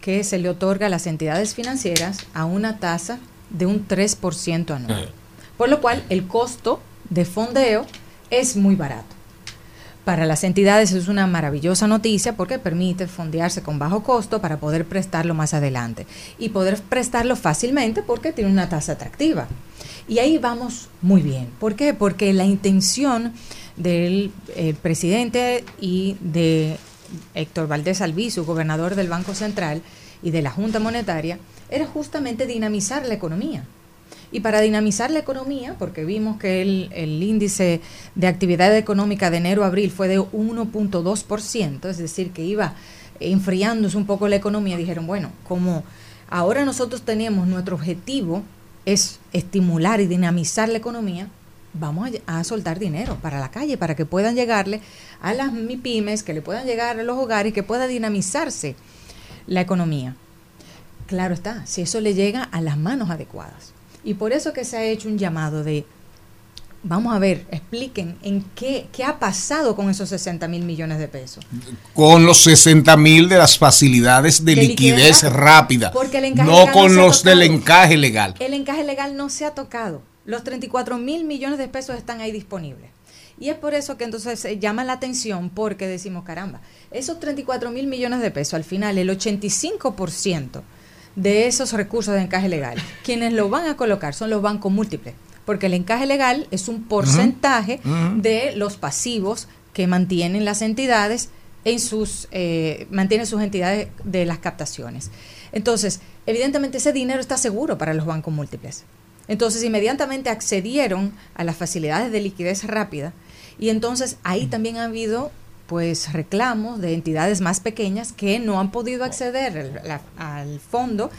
que se le otorga a las entidades financieras a una tasa de un 3% anual. Por lo cual el costo de fondeo es muy barato. Para las entidades es una maravillosa noticia porque permite fondearse con bajo costo para poder prestarlo más adelante y poder prestarlo fácilmente porque tiene una tasa atractiva. Y ahí vamos muy bien. ¿Por qué? Porque la intención del eh, presidente y de Héctor Valdés Albizu, gobernador del Banco Central y de la Junta Monetaria, era justamente dinamizar la economía. Y para dinamizar la economía, porque vimos que el, el índice de actividad económica de enero a abril fue de 1.2%, es decir, que iba enfriándose un poco la economía, dijeron, bueno, como Ahora nosotros tenemos nuestro objetivo es estimular y dinamizar la economía. Vamos a, soltar dinero para la calle para que puedan llegarle a las MIPIMES, que le puedan llegar a los hogares y que pueda dinamizarse la economía. Claro está, si eso le llega a las manos adecuadas. Y por eso que se ha hecho un llamado de, vamos a ver, expliquen en qué, qué ha pasado con esos 60 mil millones de pesos. Con los 60 mil de las facilidades de, De liquidez rápida. Porque el encaje no legal con no los del encaje legal. El encaje legal no se ha tocado. Los 34 mil millones de pesos están ahí disponibles. Y es por eso que entonces se llama la atención porque decimos, caramba, esos 34 mil millones de pesos, al final el 85% de esos recursos de encaje legal, quienes lo van a colocar son los bancos múltiples, porque el encaje legal es un porcentaje de los pasivos que mantienen las entidades en sus eh, mantienen sus entidades de las captaciones. Entonces, evidentemente ese dinero está seguro para los bancos múltiples. Entonces, inmediatamente accedieron a las facilidades de liquidez rápida y entonces ahí también ha habido pues reclamos de entidades más pequeñas que no han podido acceder al, la- al fondo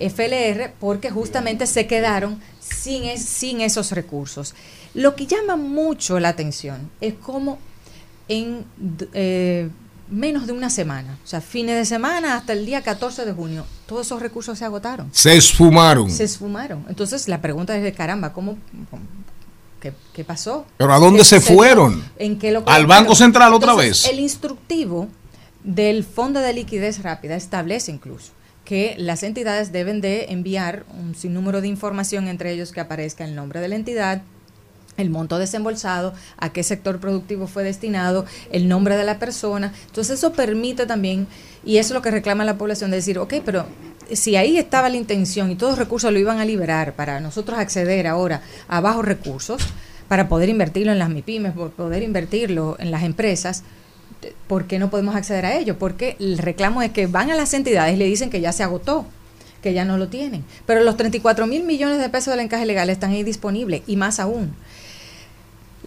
FLR porque justamente se quedaron sin, es- sin esos recursos. Lo que llama mucho la atención es cómo en eh, menos de una semana, o sea, fines de semana hasta el día 14 de junio, todos esos recursos se agotaron. Se esfumaron. Se esfumaron. Entonces la pregunta es de caramba, ¿cómo, cómo- qué, qué pasó? Pero ¿a dónde ¿Qué se fueron? ¿En qué lo Al? Banco Central otra Entonces, vez. El instructivo del Fondo de Liquidez Rápida establece incluso que las entidades deben de enviar un sinnúmero de información, entre ellos que aparezca el nombre de la entidad, el monto desembolsado, a qué sector productivo fue destinado, el nombre de la persona. Entonces eso permite también, y eso es lo que reclama la población, de decir, ok, pero si ahí estaba la intención y todos los recursos lo iban a liberar para nosotros acceder ahora a bajos recursos, para poder invertirlo en las MIPIMES, por poder invertirlo en las empresas, ¿por qué no podemos acceder a ello? Porque el reclamo es que van a las entidades y le dicen que ya se agotó, que ya no lo tienen. Pero los 34 mil millones de pesos del encaje legal están ahí disponibles y más aún.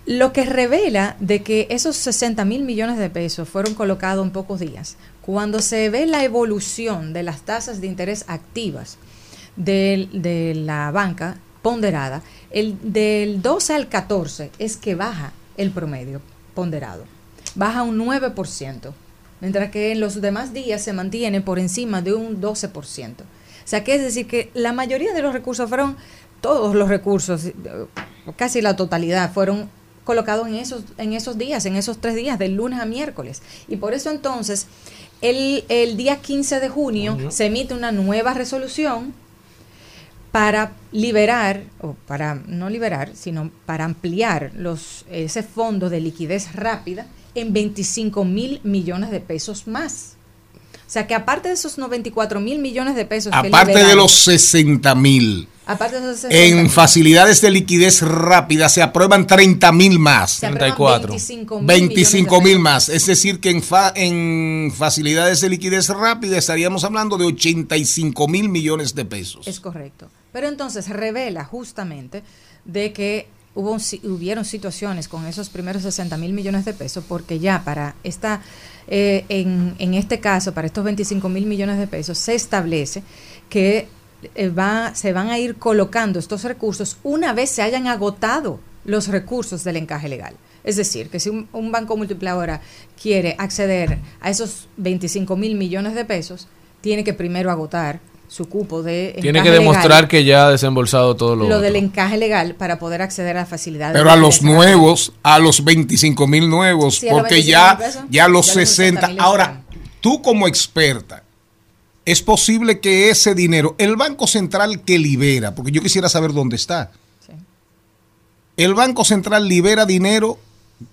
Lo que revela de que esos 60 mil millones de pesos fueron colocados en pocos días, cuando se ve la evolución de las tasas de interés activas del- de, la banca ponderada, el, del 12 al 14 es que baja el promedio ponderado, baja un 9%, mientras que en los demás días se mantiene por encima de un 12%. O sea, que es decir que la mayoría de los recursos fueron, todos los recursos, casi la totalidad, fueron colocados en esos, en esos días, en esos tres días, del lunes a miércoles. Y por eso entonces, el, el día 15 de junio se emite una nueva resolución para liberar, o para no liberar, sino para ampliar los, ese fondo de liquidez rápida en 25 mil millones de pesos más. O sea que aparte de esos 94 mil millones de pesos que Aparte de los 60 mil. Aparte de esos En 60,000, facilidades de liquidez rápida se aprueban 30 mil más. Se aprueban 25,000 25 millones de mil más. Es decir, que en, fa- en facilidades de liquidez rápida estaríamos hablando de 85 mil millones de pesos. Es correcto. Pero entonces revela justamente de que hubo, hubieron situaciones con esos primeros 60 mil millones de pesos, porque ya para esta, eh, en, en este caso, para estos 25 mil millones de pesos, se establece que va, se van a ir colocando estos recursos una vez se hayan agotado los recursos del encaje legal. Es decir, que si un, un banco múltiple ahora quiere acceder a esos 25 mil millones de pesos, tiene que primero agotar su cupo de Tiene encaje que demostrar legal, que ya ha desembolsado todo lo, lo otro. del encaje legal para poder acceder a la facilidad. Pero a los nuevos, a los 25 mil nuevos, Sí, porque 25,000 ya, pesos, ya los ya los 60. 60,000 Ahora, tú como experta, es posible que ese dinero, el Banco Central que libera, porque yo quisiera saber dónde está. El Banco Central libera dinero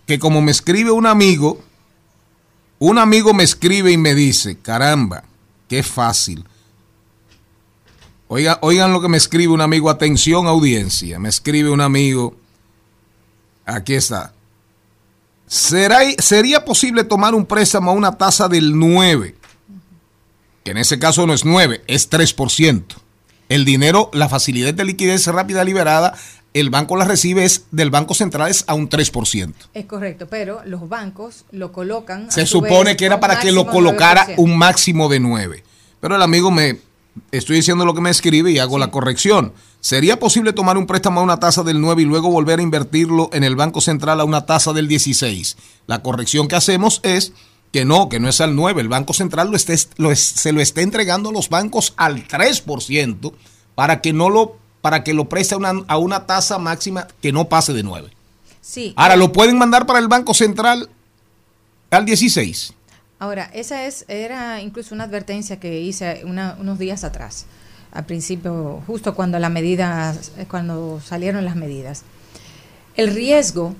que como me escribe un amigo, un amigo me escribe y me dice, caramba, qué fácil. Oiga, oigan lo que me escribe un amigo, atención audiencia, me escribe un amigo, aquí está. ¿Será, ¿Sería posible tomar un préstamo a una tasa del 9? Que en ese caso no es 9, es 3%. El dinero, la facilidad de liquidez rápida liberada, el banco la recibe es del Banco Central es a un 3%. Es correcto, pero los bancos lo colocan. Se su supone vez, que era para que lo colocara 9%. un máximo de 9. Pero el amigo me, Estoy diciendo lo que me escribe y hago la corrección. ¿Sería posible tomar un préstamo a una tasa del 9 y luego volver a invertirlo en el Banco Central a una tasa del 16? La corrección que hacemos es que no, que no es al 9. El Banco Central lo esté- lo es- se lo está entregando a los bancos al 3% para que no lo para que lo preste a una, a una tasa máxima que no pase de 9. Sí. Ahora lo pueden mandar para el Banco Central al 16. Ahora, esa es era incluso una advertencia que hice una- unos días atrás, al principio, justo cuando la medida, cuando salieron las medidas. El riesgo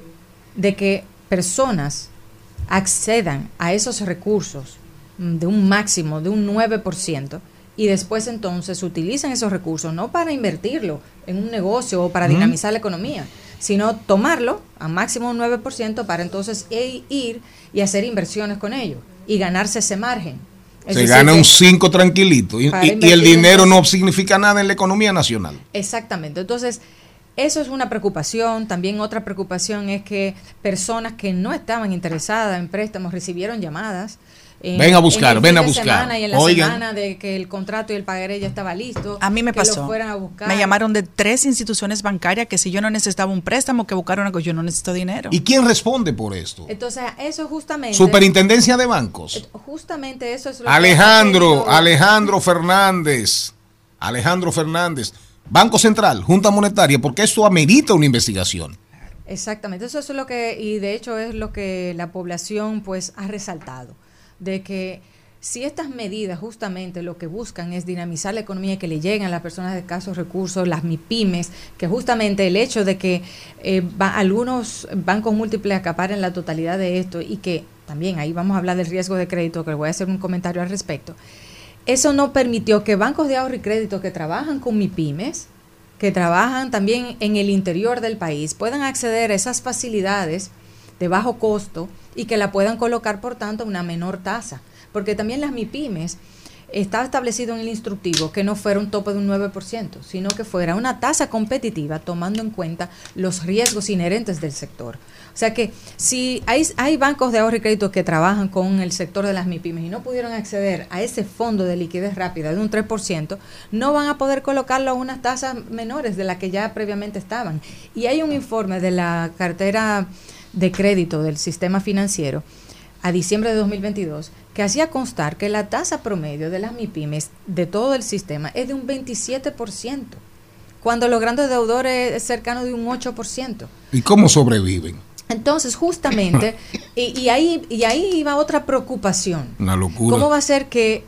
de que personas accedan a esos recursos mm, de un máximo de un 9% y después entonces utilizan esos recursos no para invertirlo en un negocio o para dinamizar la economía, sino tomarlo a máximo un 9% para entonces e- ir y hacer inversiones con ello y ganarse ese margen. Es Se gana un 5 tranquilito y, Para y- y el dinero no significa nada en la economía nacional. Exactamente. Entonces, eso es una preocupación. También otra preocupación es que personas que no estaban interesadas en préstamos recibieron llamadas. en- Ven a buscar, en el ven a buscar. semana y en la Oigan. semana de que el contrato y el pagaré ya estaba listo. A mí me que lo pasó. fueran a buscar. Me llamaron de tres instituciones bancarias que si yo no necesitaba un préstamo, que buscaron algo, yo no necesito dinero. ¿Y quién responde por esto? Entonces, eso justamente. Superintendencia de Bancos. Justamente eso es lo Alejandro, Alejandro Fernández. Alejandro Fernández. Banco Central, Junta Monetaria, porque esto amerita una investigación. Exactamente, eso es lo que, y de hecho es lo que la población pues ha resaltado, de que si estas medidas justamente lo que buscan es dinamizar la economía, que le lleguen a las personas de escasos recursos, las MIPIMES, que justamente el hecho de que eh, va- algunos bancos múltiples acaparen la totalidad de esto y que también ahí vamos a hablar del riesgo de crédito, que voy a hacer un comentario al respecto, eso no permitió que bancos de ahorro y crédito que trabajan con MIPIMES, que trabajan también en el interior del país, puedan acceder a esas facilidades de bajo costo y que la puedan colocar, por tanto, a una menor tasa. Porque también las MIPIMES estaba establecido en el instructivo que no fuera un tope de un 9%, sino que fuera una tasa competitiva tomando en cuenta los riesgos inherentes del sector. O sea que si hay, bancos de ahorro y crédito que trabajan con el sector de las MIPIMES y no pudieron acceder a ese fondo de liquidez rápida de un 3%, no van a poder colocarlo a unas tasas menores de las que ya previamente estaban. Y hay un informe de la cartera de crédito del sistema financiero a diciembre de 2022 que hacía constar que la tasa promedio de las MIPIMES de todo el sistema es de un 27%, cuando los grandes deudores es cercano de un 8%. ¿Y cómo sobreviven? Entonces, justamente, *laughs* y, y ahí, y ahí iba otra preocupación. Una locura. ¿Cómo va a ser que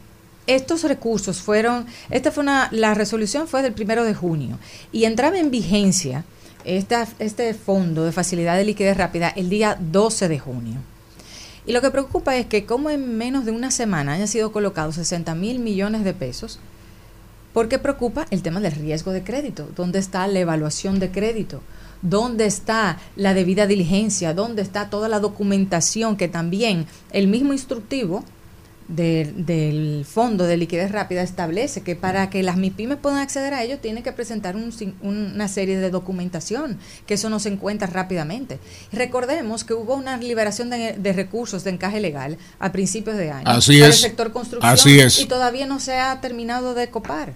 estos recursos fueron, esta fue una, la resolución fue del primero de junio y entraba en vigencia esta, este fondo de facilidad de liquidez rápida el día 12 de junio. Y lo que preocupa es que como en menos de una semana hayan sido colocados 60 mil millones de pesos, porque preocupa el tema del riesgo de crédito. ¿Dónde está la evaluación de crédito? ¿Dónde está la debida diligencia? ¿Dónde está toda la documentación que también el mismo instructivo de- del Fondo de Liquidez Rápida establece que para que las MIPIMES puedan acceder a ello tienen que presentar un una serie de documentación, que eso no se encuentra rápidamente. Recordemos que hubo una liberación de, de recursos de encaje legal a principios de año Así para es. el sector construcción Así es. y todavía no se ha terminado de copar.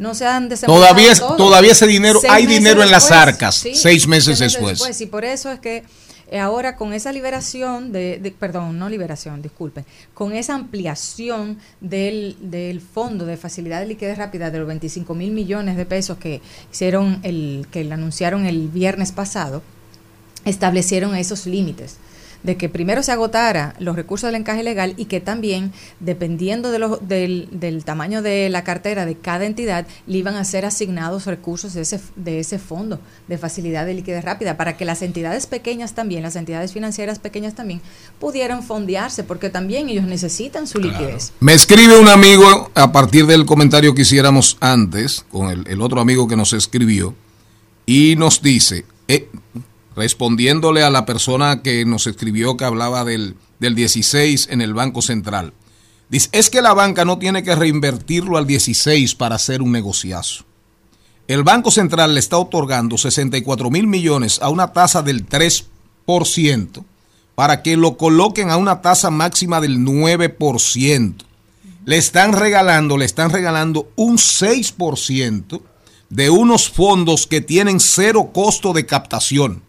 No se han desembolsado Todavía, todo. todavía ese dinero, Seis hay meses dinero en las arcas, sí, seis meses después. Y por eso es que eh, ahora con esa liberación de, de- perdón, no liberación, disculpen, con esa ampliación del, del fondo de facilidad de liquidez rápida de los 25 mil millones de pesos que hicieron el, que anunciaron el viernes pasado, establecieron esos límites de que primero se agotara los recursos del encaje legal y que también, dependiendo de los- del, del tamaño de la cartera de cada entidad, le iban a ser asignados recursos de ese, de ese fondo de facilidad de liquidez rápida para que las entidades pequeñas también, las entidades financieras pequeñas también, pudieran fondearse, porque también ellos necesitan su liquidez. Me escribe un amigo a partir del comentario que hiciéramos antes, con el, el otro amigo que nos escribió, y nos dice, eh, respondiéndole a la persona que nos escribió que hablaba del, del 16 en el Banco Central, dice, es que la banca no tiene que reinvertirlo al 16 para hacer un negociazo. El Banco Central le está otorgando 64 mil millones a una tasa del 3% para que lo coloquen a una tasa máxima del 9%. le están regalando, le están regalando un 6% de unos fondos que tienen cero costo de captación.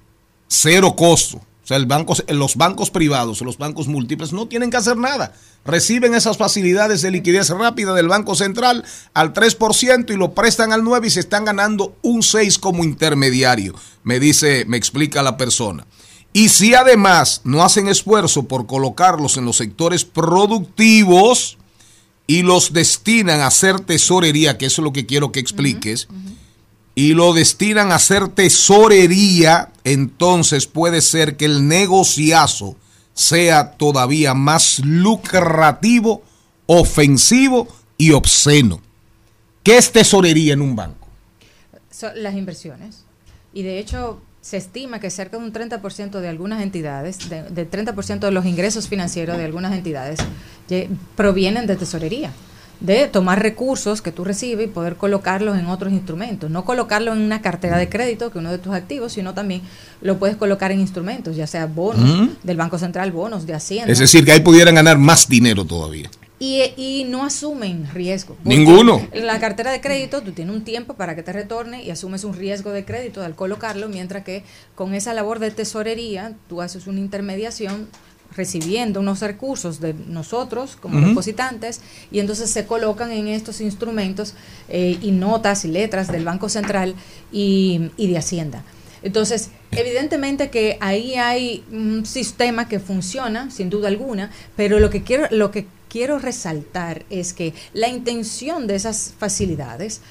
Cero costo. O sea, el banco, los bancos privados, los bancos múltiples no tienen que hacer nada. Reciben esas facilidades de liquidez rápida del Banco Central al 3% y lo prestan al 9% y se están ganando un 6% como intermediario, me dice, me explica la persona. Y si además no hacen esfuerzo por colocarlos en los sectores productivos y los destinan a hacer tesorería, que eso es lo que quiero que expliques, y lo destinan a hacer tesorería, entonces puede ser que el negociazo sea todavía más lucrativo, ofensivo y obsceno. ¿Qué es tesorería en un banco? Las inversiones. Y de hecho, se estima que cerca de un 30% de algunas entidades, de, del 30% de los ingresos financieros de algunas entidades, provienen de tesorería de tomar recursos que tú recibes y poder colocarlos en otros instrumentos. No colocarlo en una cartera de crédito, que uno de tus activos, sino también lo puedes colocar en instrumentos, ya sea bonos Ujú. del Banco Central, bonos de Hacienda. Es decir, que ahí pudieran ganar más dinero todavía. Y, y no asumen riesgo. Ninguno. En la cartera de crédito tú tienes un tiempo para que te retorne y asumes un riesgo de crédito al colocarlo, mientras que con esa labor de tesorería tú haces una intermediación recibiendo unos recursos de nosotros como depositantes y entonces se colocan en estos instrumentos eh, y notas y letras del Banco Central y, y de Hacienda. Entonces, evidentemente que ahí hay un sistema que funciona, sin duda alguna, pero lo que quiero, lo que quiero resaltar es que la intención de esas facilidades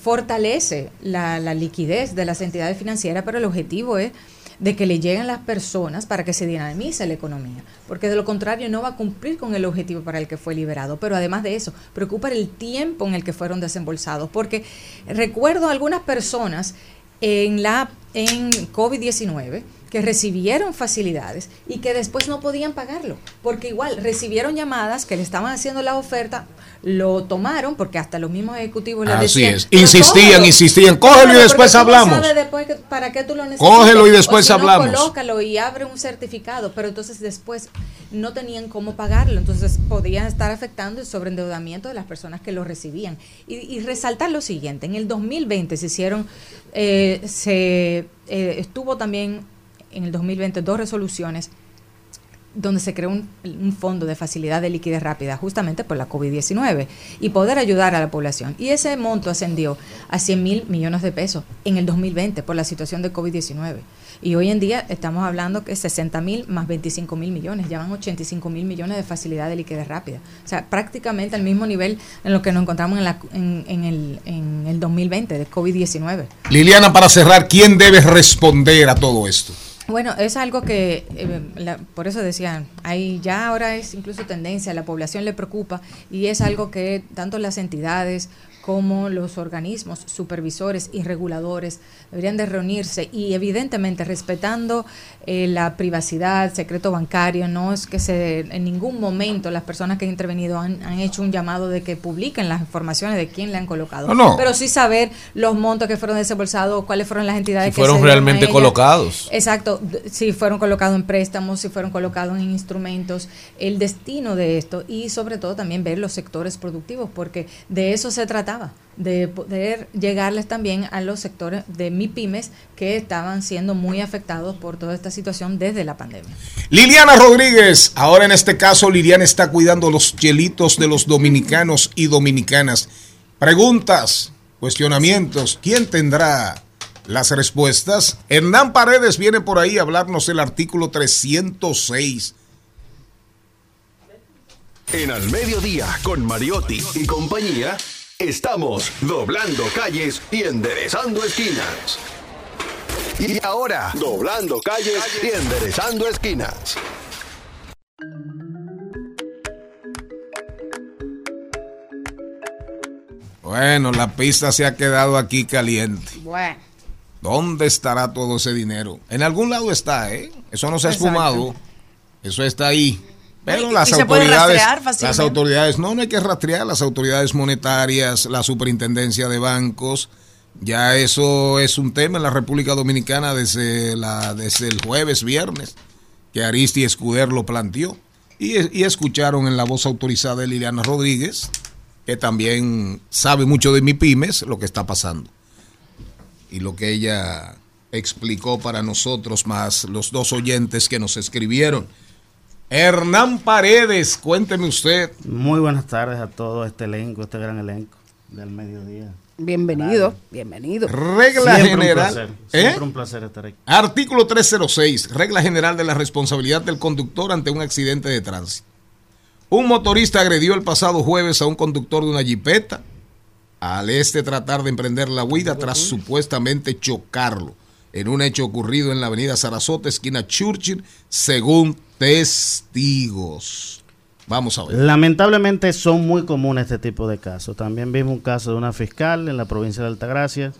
fortalece la, la liquidez de las entidades financieras, pero el objetivo es de que le lleguen las personas para que se dinamice la economía, porque de lo contrario no va a cumplir con el objetivo para el que fue liberado. Pero además de eso, preocupa el tiempo en el que fueron desembolsados, porque recuerdo algunas personas en la en COVID-19 que recibieron facilidades y que después no podían pagarlo, porque igual recibieron llamadas que le estaban haciendo la oferta, lo tomaron, porque hasta los mismos ejecutivos les Así decían, es. "Pero Insistían, cógelo, insistían. Cógelo y después no hablamos". después que- para qué tú lo necesitas. Cógelo y después si no, hablamos. colócalo y abre un certificado, pero entonces después no tenían cómo pagarlo, entonces podían estar afectando el sobreendeudamiento de las personas que lo recibían. Y, y resaltar lo siguiente, en el 2020 se hicieron, eh, se eh, estuvo también en el 2020 dos resoluciones donde se creó un, fondo de facilidad de liquidez rápida justamente por la COVID-19 y poder ayudar a la población. Y ese monto ascendió a 100 mil millones de pesos en el 2020 por la situación de COVID-19. Y hoy en día estamos hablando que 60 mil más 25 mil millones, ya van 85 mil millones de facilidad de liquidez rápida. O sea, prácticamente al mismo nivel en lo que nos encontramos en, la, en el, en el 2020 de COVID-19. Liliana, para cerrar, ¿quién debe responder a todo esto? Bueno, es algo que, eh, la- por eso decía, hay ya ahora es incluso tendencia, la población le preocupa y es algo que tanto las entidades como los organismos supervisores y reguladores deberían de reunirse y evidentemente respetando eh, la privacidad, secreto bancario, no es que se en ningún momento las personas que han intervenido han, han hecho un llamado de que publiquen las informaciones de quién le han colocado, No, no. pero sí saber los montos que fueron desembolsados, cuáles fueron las entidades Si que fueron realmente colocados. Exacto, si fueron colocados en préstamos, si fueron colocados en instrumentos, el destino de esto y sobre todo también ver los sectores productivos, porque de eso se de poder llegarles también a los sectores de MIPIMES que estaban siendo muy afectados por toda esta situación desde la pandemia. Liliana Rodríguez, ahora en este caso Liliana está cuidando los chelitos de los dominicanos y dominicanas. Preguntas, cuestionamientos, ¿quién tendrá las respuestas? Hernán Paredes viene por ahí a hablarnos del artículo 306. En Al Mediodía, con Mariotti y compañía, estamos doblando calles y enderezando esquinas. Y ahora, doblando calles y enderezando esquinas. Bueno, la pista se ha quedado aquí caliente. Bueno. ¿Dónde estará todo ese dinero? En algún lado está, ¿eh? Eso no se ha Exacto. esfumado. Eso está ahí. Pero las autoridades, las autoridades, no, no hay que rastrear, las autoridades monetarias, la superintendencia de bancos, ya eso es un tema en la República Dominicana desde, la, desde el jueves, viernes, que Aristi Escuder lo planteó. Y, y escucharon en la voz autorizada de Liliana Rodríguez, que también sabe mucho de mi pymes, lo que está pasando. Y lo que ella explicó para nosotros, más los dos oyentes que nos escribieron. Hernán Paredes, cuénteme usted. Muy buenas tardes a todo este elenco, este gran elenco del mediodía. Bienvenido, bienvenido. Regla Siempre un general. placer, ¿Eh? siempre un placer estar aquí. Artículo 306. Regla general de la responsabilidad del conductor ante un accidente de tránsito. Un motorista agredió el pasado jueves a un conductor de una jipeta al este tratar de emprender la huida tras supuestamente chocarlo en un hecho ocurrido en la avenida Sarasota, esquina Churchill, según testigos. Vamos a ver. Lamentablemente son muy comunes este tipo de casos. También vimos un caso de una fiscal en la provincia de Altagracia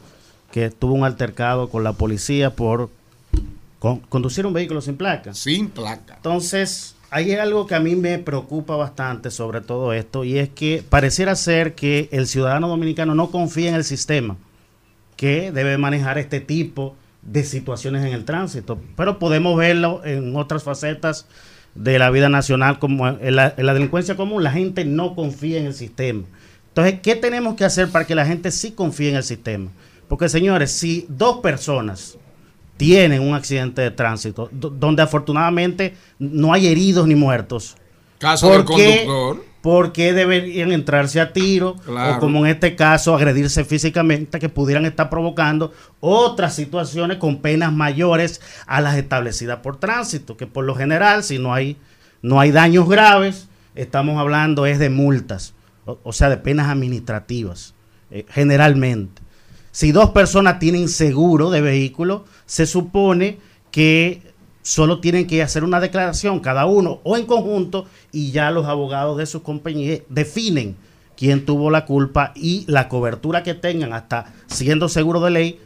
que tuvo un altercado con la policía por con- conducir un vehículo sin placa. Sin placa. Entonces, hay algo que a mí me preocupa bastante sobre todo esto y es que pareciera ser que el ciudadano dominicano no confía en el sistema que debe manejar este tipo de situaciones en el tránsito. Pero podemos verlo en otras facetas de la vida nacional, como en la, en la delincuencia común, la gente no confía en el sistema. Entonces, ¿qué tenemos que hacer para que la gente sí confíe en el sistema? Porque, señores, si dos personas tienen un accidente de tránsito, do- donde afortunadamente no hay heridos ni muertos, Caso del ¿por qué- conductor. ¿Por qué deberían entrarse a tiro Claro. o como en este caso agredirse físicamente que pudieran estar provocando otras situaciones con penas mayores a las establecidas por tránsito? Que por lo general, si no hay, no hay daños graves, estamos hablando es de multas, o, o sea, de penas administrativas, eh, generalmente. Si dos personas tienen seguro de vehículo, se supone que solo tienen que hacer una declaración cada uno o en conjunto y ya los abogados de sus compañías definen quién tuvo la culpa y la cobertura que tengan hasta siendo seguro de ley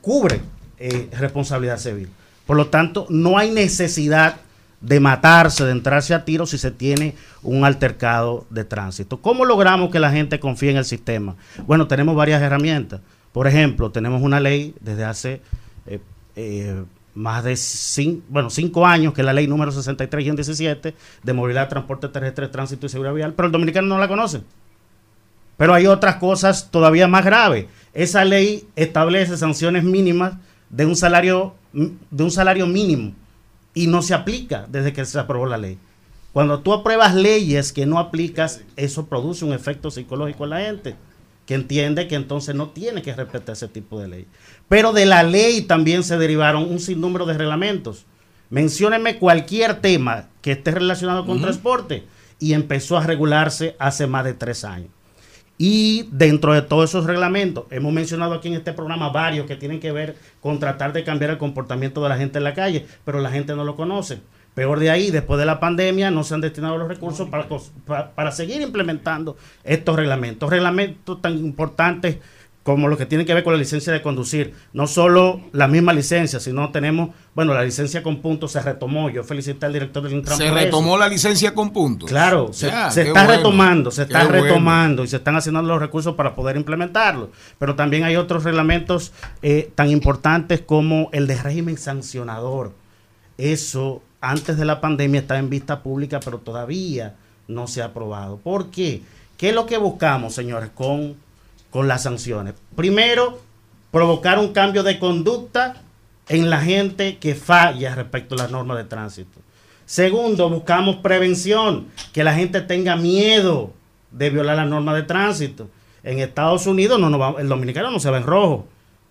cubre eh, responsabilidad civil. Por lo tanto, no hay necesidad de matarse, de entrarse a tiro si se tiene un altercado de tránsito. ¿Cómo logramos que la gente confíe en el sistema? Bueno, tenemos varias herramientas. Por ejemplo, tenemos una ley desde hace eh, eh, más de cinco, bueno, cinco años, que la ley número 63 y 17 de movilidad, transporte terrestre, tránsito y seguridad vial, pero el dominicano no la conoce. Pero hay otras cosas todavía más graves. Esa ley establece sanciones mínimas de un salario de un salario mínimo y no se aplica desde que se aprobó la ley. Cuando tú apruebas leyes que no aplicas, eso produce un efecto psicológico en la gente, que entiende que entonces no tiene que respetar ese tipo de ley. Pero de la ley también se derivaron un sinnúmero de reglamentos. Menciónenme cualquier tema que esté relacionado con transporte y empezó a regularse hace más de tres años. Y dentro de todos esos reglamentos, hemos mencionado aquí en este programa varios que tienen que ver con tratar de cambiar el comportamiento de la gente en la calle, pero la gente no lo conoce. Peor de ahí, después de la pandemia, no se han destinado los recursos para, para seguir implementando estos reglamentos. Reglamentos tan importantes como los que tienen que ver con la licencia de conducir. No solo la misma licencia, sino tenemos, bueno, la licencia con puntos se retomó. Yo felicité al director del Intran Se eso. retomó la licencia con puntos. Claro, se, Ya, se qué está bueno, retomando, se está bueno. retomando y se están haciendo los recursos para poder implementarlo. Pero también hay otros reglamentos eh, tan importantes como el de régimen sancionador. Eso antes de la pandemia estaba en vista pública, pero todavía no se ha aprobado. ¿Por qué? ¿Qué es lo que buscamos, señores, con, con las sanciones? Primero, provocar un cambio de conducta en la gente que falla respecto a las normas de tránsito. Segundo, buscamos prevención, que la gente tenga miedo de violar las normas de tránsito. En Estados Unidos no, va- el dominicano no se ve en rojo,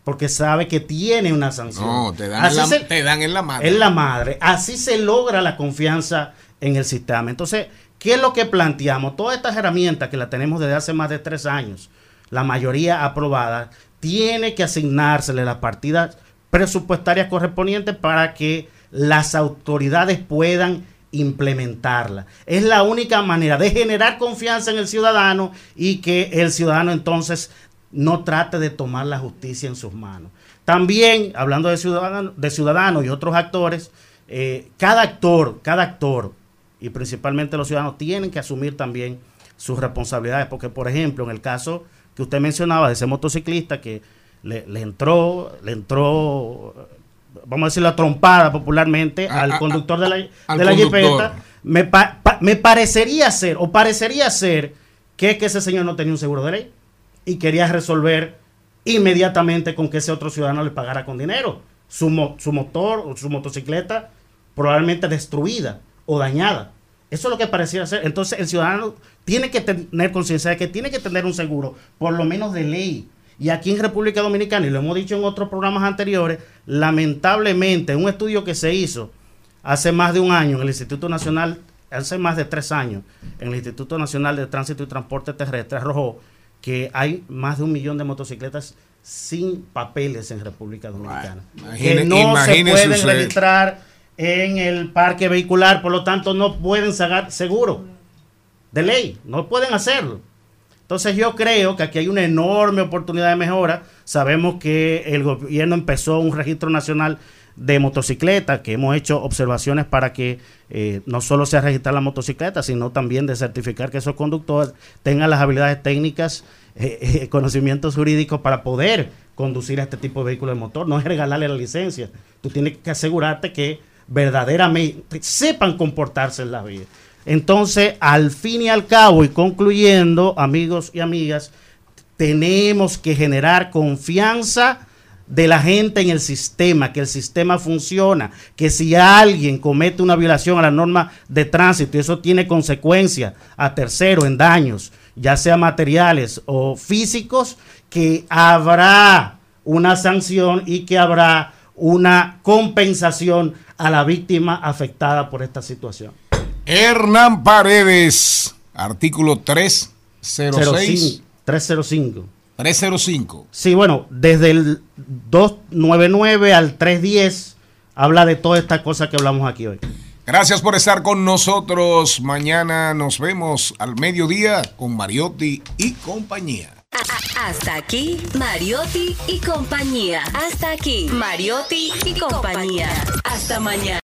porque sabe que tiene una sanción. No, te dan, en la, se- te dan en la madre. la madre. Así se logra la confianza en el sistema. Entonces, ¿qué es lo que planteamos? Todas estas herramientas que las tenemos desde hace más de tres años, la mayoría aprobadas, tiene que asignársele las partidas presupuestarias correspondientes para que las autoridades puedan implementarla. Es la única manera de generar confianza en el ciudadano y que el ciudadano entonces no trate de tomar la justicia en sus manos. También, hablando de ciudadanos de ciudadanos y otros actores, eh, cada actor, cada actor, y principalmente los ciudadanos, tienen que asumir también sus responsabilidades, porque por ejemplo, en el caso que usted mencionaba de ese motociclista que le, le entró, le entró, vamos a decir la trompada popularmente A- al a- conductor de la, de la jipeta, Me, pa- pa- me parecería ser, o parecería ser, que, que ese señor no tenía un seguro de ley y quería resolver inmediatamente con que ese otro ciudadano le pagara con dinero su, mo- su motor o su motocicleta probablemente destruida o dañada. Eso es lo que pareciera ser. Entonces el ciudadano tiene que tener conciencia de que tiene que tener un seguro, por lo menos de ley. Y aquí en República Dominicana, y lo hemos dicho en otros programas anteriores, lamentablemente un estudio que se hizo hace más de un año en el Instituto Nacional, hace más de tres años, en el Instituto Nacional de Tránsito y Transporte Terrestre, arrojó que hay más de un millón de motocicletas sin papeles en República Dominicana. imagine- que no se pueden registrar en el parque vehicular, por lo tanto no pueden sacar seguro de ley, no pueden hacerlo. Entonces yo creo que aquí hay una enorme oportunidad de mejora. Sabemos que el gobierno empezó un registro nacional de motocicletas, que hemos hecho observaciones para que eh, no solo sea registrar la motocicleta, sino también de certificar que esos conductores tengan las habilidades técnicas, eh, eh, *laughs* conocimientos jurídicos para poder conducir a este tipo de vehículo de motor. No es regalarle la licencia. Tú tienes que asegurarte que verdaderamente sepan comportarse en la vida. Entonces, al fin y al cabo, y concluyendo, amigos y amigas, tenemos que generar confianza de la gente en el sistema, que el sistema funciona, que si alguien comete una violación a la norma de tránsito y eso tiene consecuencias a terceros en daños, ya sea materiales o físicos, que habrá una sanción y que habrá una compensación a la víctima afectada por esta situación. Hernán Paredes, artículo 306. 305. 305. Sí, bueno, desde el 299 al 310 habla de toda esta cosa que hablamos aquí hoy. Gracias por estar con nosotros. Mañana nos vemos al mediodía con Mariotti y compañía. Hasta aquí, Mariotti y compañía. Hasta aquí, Mariotti y compañía. Hasta mañana.